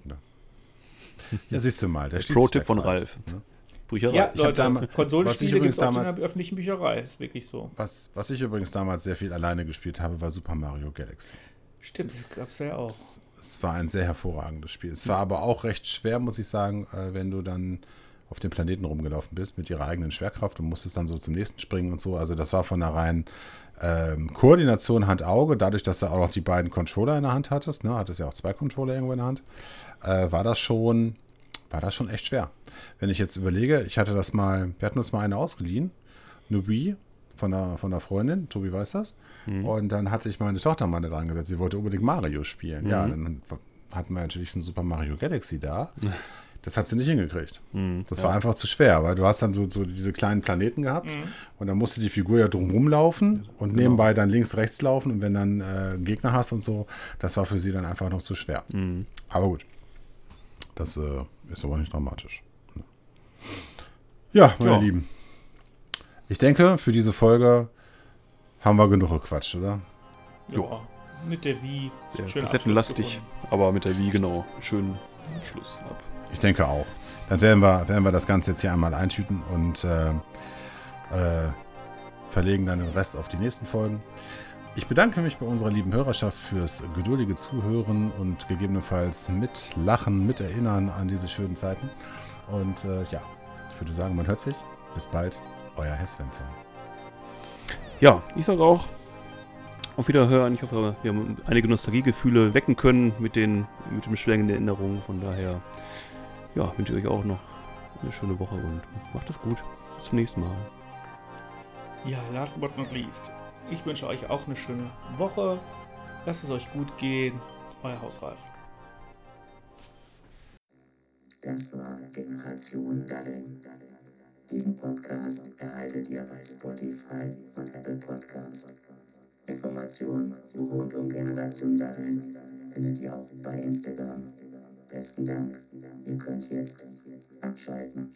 ja, siehst du mal. Der Pro-Tipp von Ralf. Ne? Bücherei. Ja, Leute, damals- was ich Konsolenspiele gibt übrigens es auch in damals- der öffentlichen Bücherei. Ist wirklich so. Was, was ich übrigens damals sehr viel alleine gespielt habe, war Super Mario Galaxy. Stimmt, das gab es ja auch. Es war ein sehr hervorragendes Spiel. Es war aber auch recht schwer, muss ich sagen, äh, wenn du dann auf dem Planeten rumgelaufen bist mit ihrer eigenen Schwerkraft und musstest dann so zum nächsten springen und so. Also das war von der reinen ähm, Koordination Hand-Auge, dadurch, dass du auch noch die beiden Controller in der Hand hattest, ne, hattest ja auch zwei Controller irgendwo in der Hand, äh, war das schon, war das schon echt schwer. Wenn ich jetzt überlege, ich hatte das mal, wir hatten uns mal eine ausgeliehen, Wii von der, von der Freundin, Tobi weiß das. Und dann hatte ich meine Tochter mal da dran gesetzt, sie wollte unbedingt Mario spielen. Ja, dann hatten wir natürlich ein Super Mario Galaxy da. *laughs* Das hat sie nicht hingekriegt. Das war einfach zu schwer, weil du hast dann so, so diese kleinen Planeten gehabt und dann musste die Figur ja drumherum laufen und nebenbei dann links, rechts laufen und wenn dann äh, Gegner hast und so, das war für sie dann einfach noch zu schwer. Aber gut, das äh, ist aber nicht dramatisch. Ja, meine Ja. Lieben. Ich denke, für diese Folge haben wir genug gequatscht, oder? Ja, mit der Wii. Sehr Schöner kassettenlastig, Abschluss aber mit der Wii genau. Schönen Abschluss ab. Ich denke auch. Dann werden wir, werden wir das Ganze jetzt hier einmal eintüten und äh, äh, verlegen dann den Rest auf die nächsten Folgen. Ich bedanke mich bei unserer lieben Hörerschaft fürs geduldige Zuhören und gegebenenfalls mitlachen, miterinnern an diese schönen Zeiten. Und äh, ja, ich würde sagen, man hört sich. Bis bald, euer Herr Svensson. Ja, ich sage auch, auf Wiederhören. Ich hoffe, wir haben einige Nostalgiegefühle wecken können mit, den, mit dem Schwängen der Erinnerungen. Von daher, ja, wünsche ich euch auch noch eine schöne Woche und macht es gut. Bis zum nächsten Mal. Ja, last but not least. Ich wünsche euch auch eine schöne Woche. Lasst es euch gut gehen. Euer Hausreif. Das war Generation Daddeln. Diesen Podcast erhaltet ihr bei Spotify und Apple Podcasts. Informationen rund um Generation Daddeln findet ihr auch bei Instagram. Besten Dank. Ihr könnt jetzt abschalten.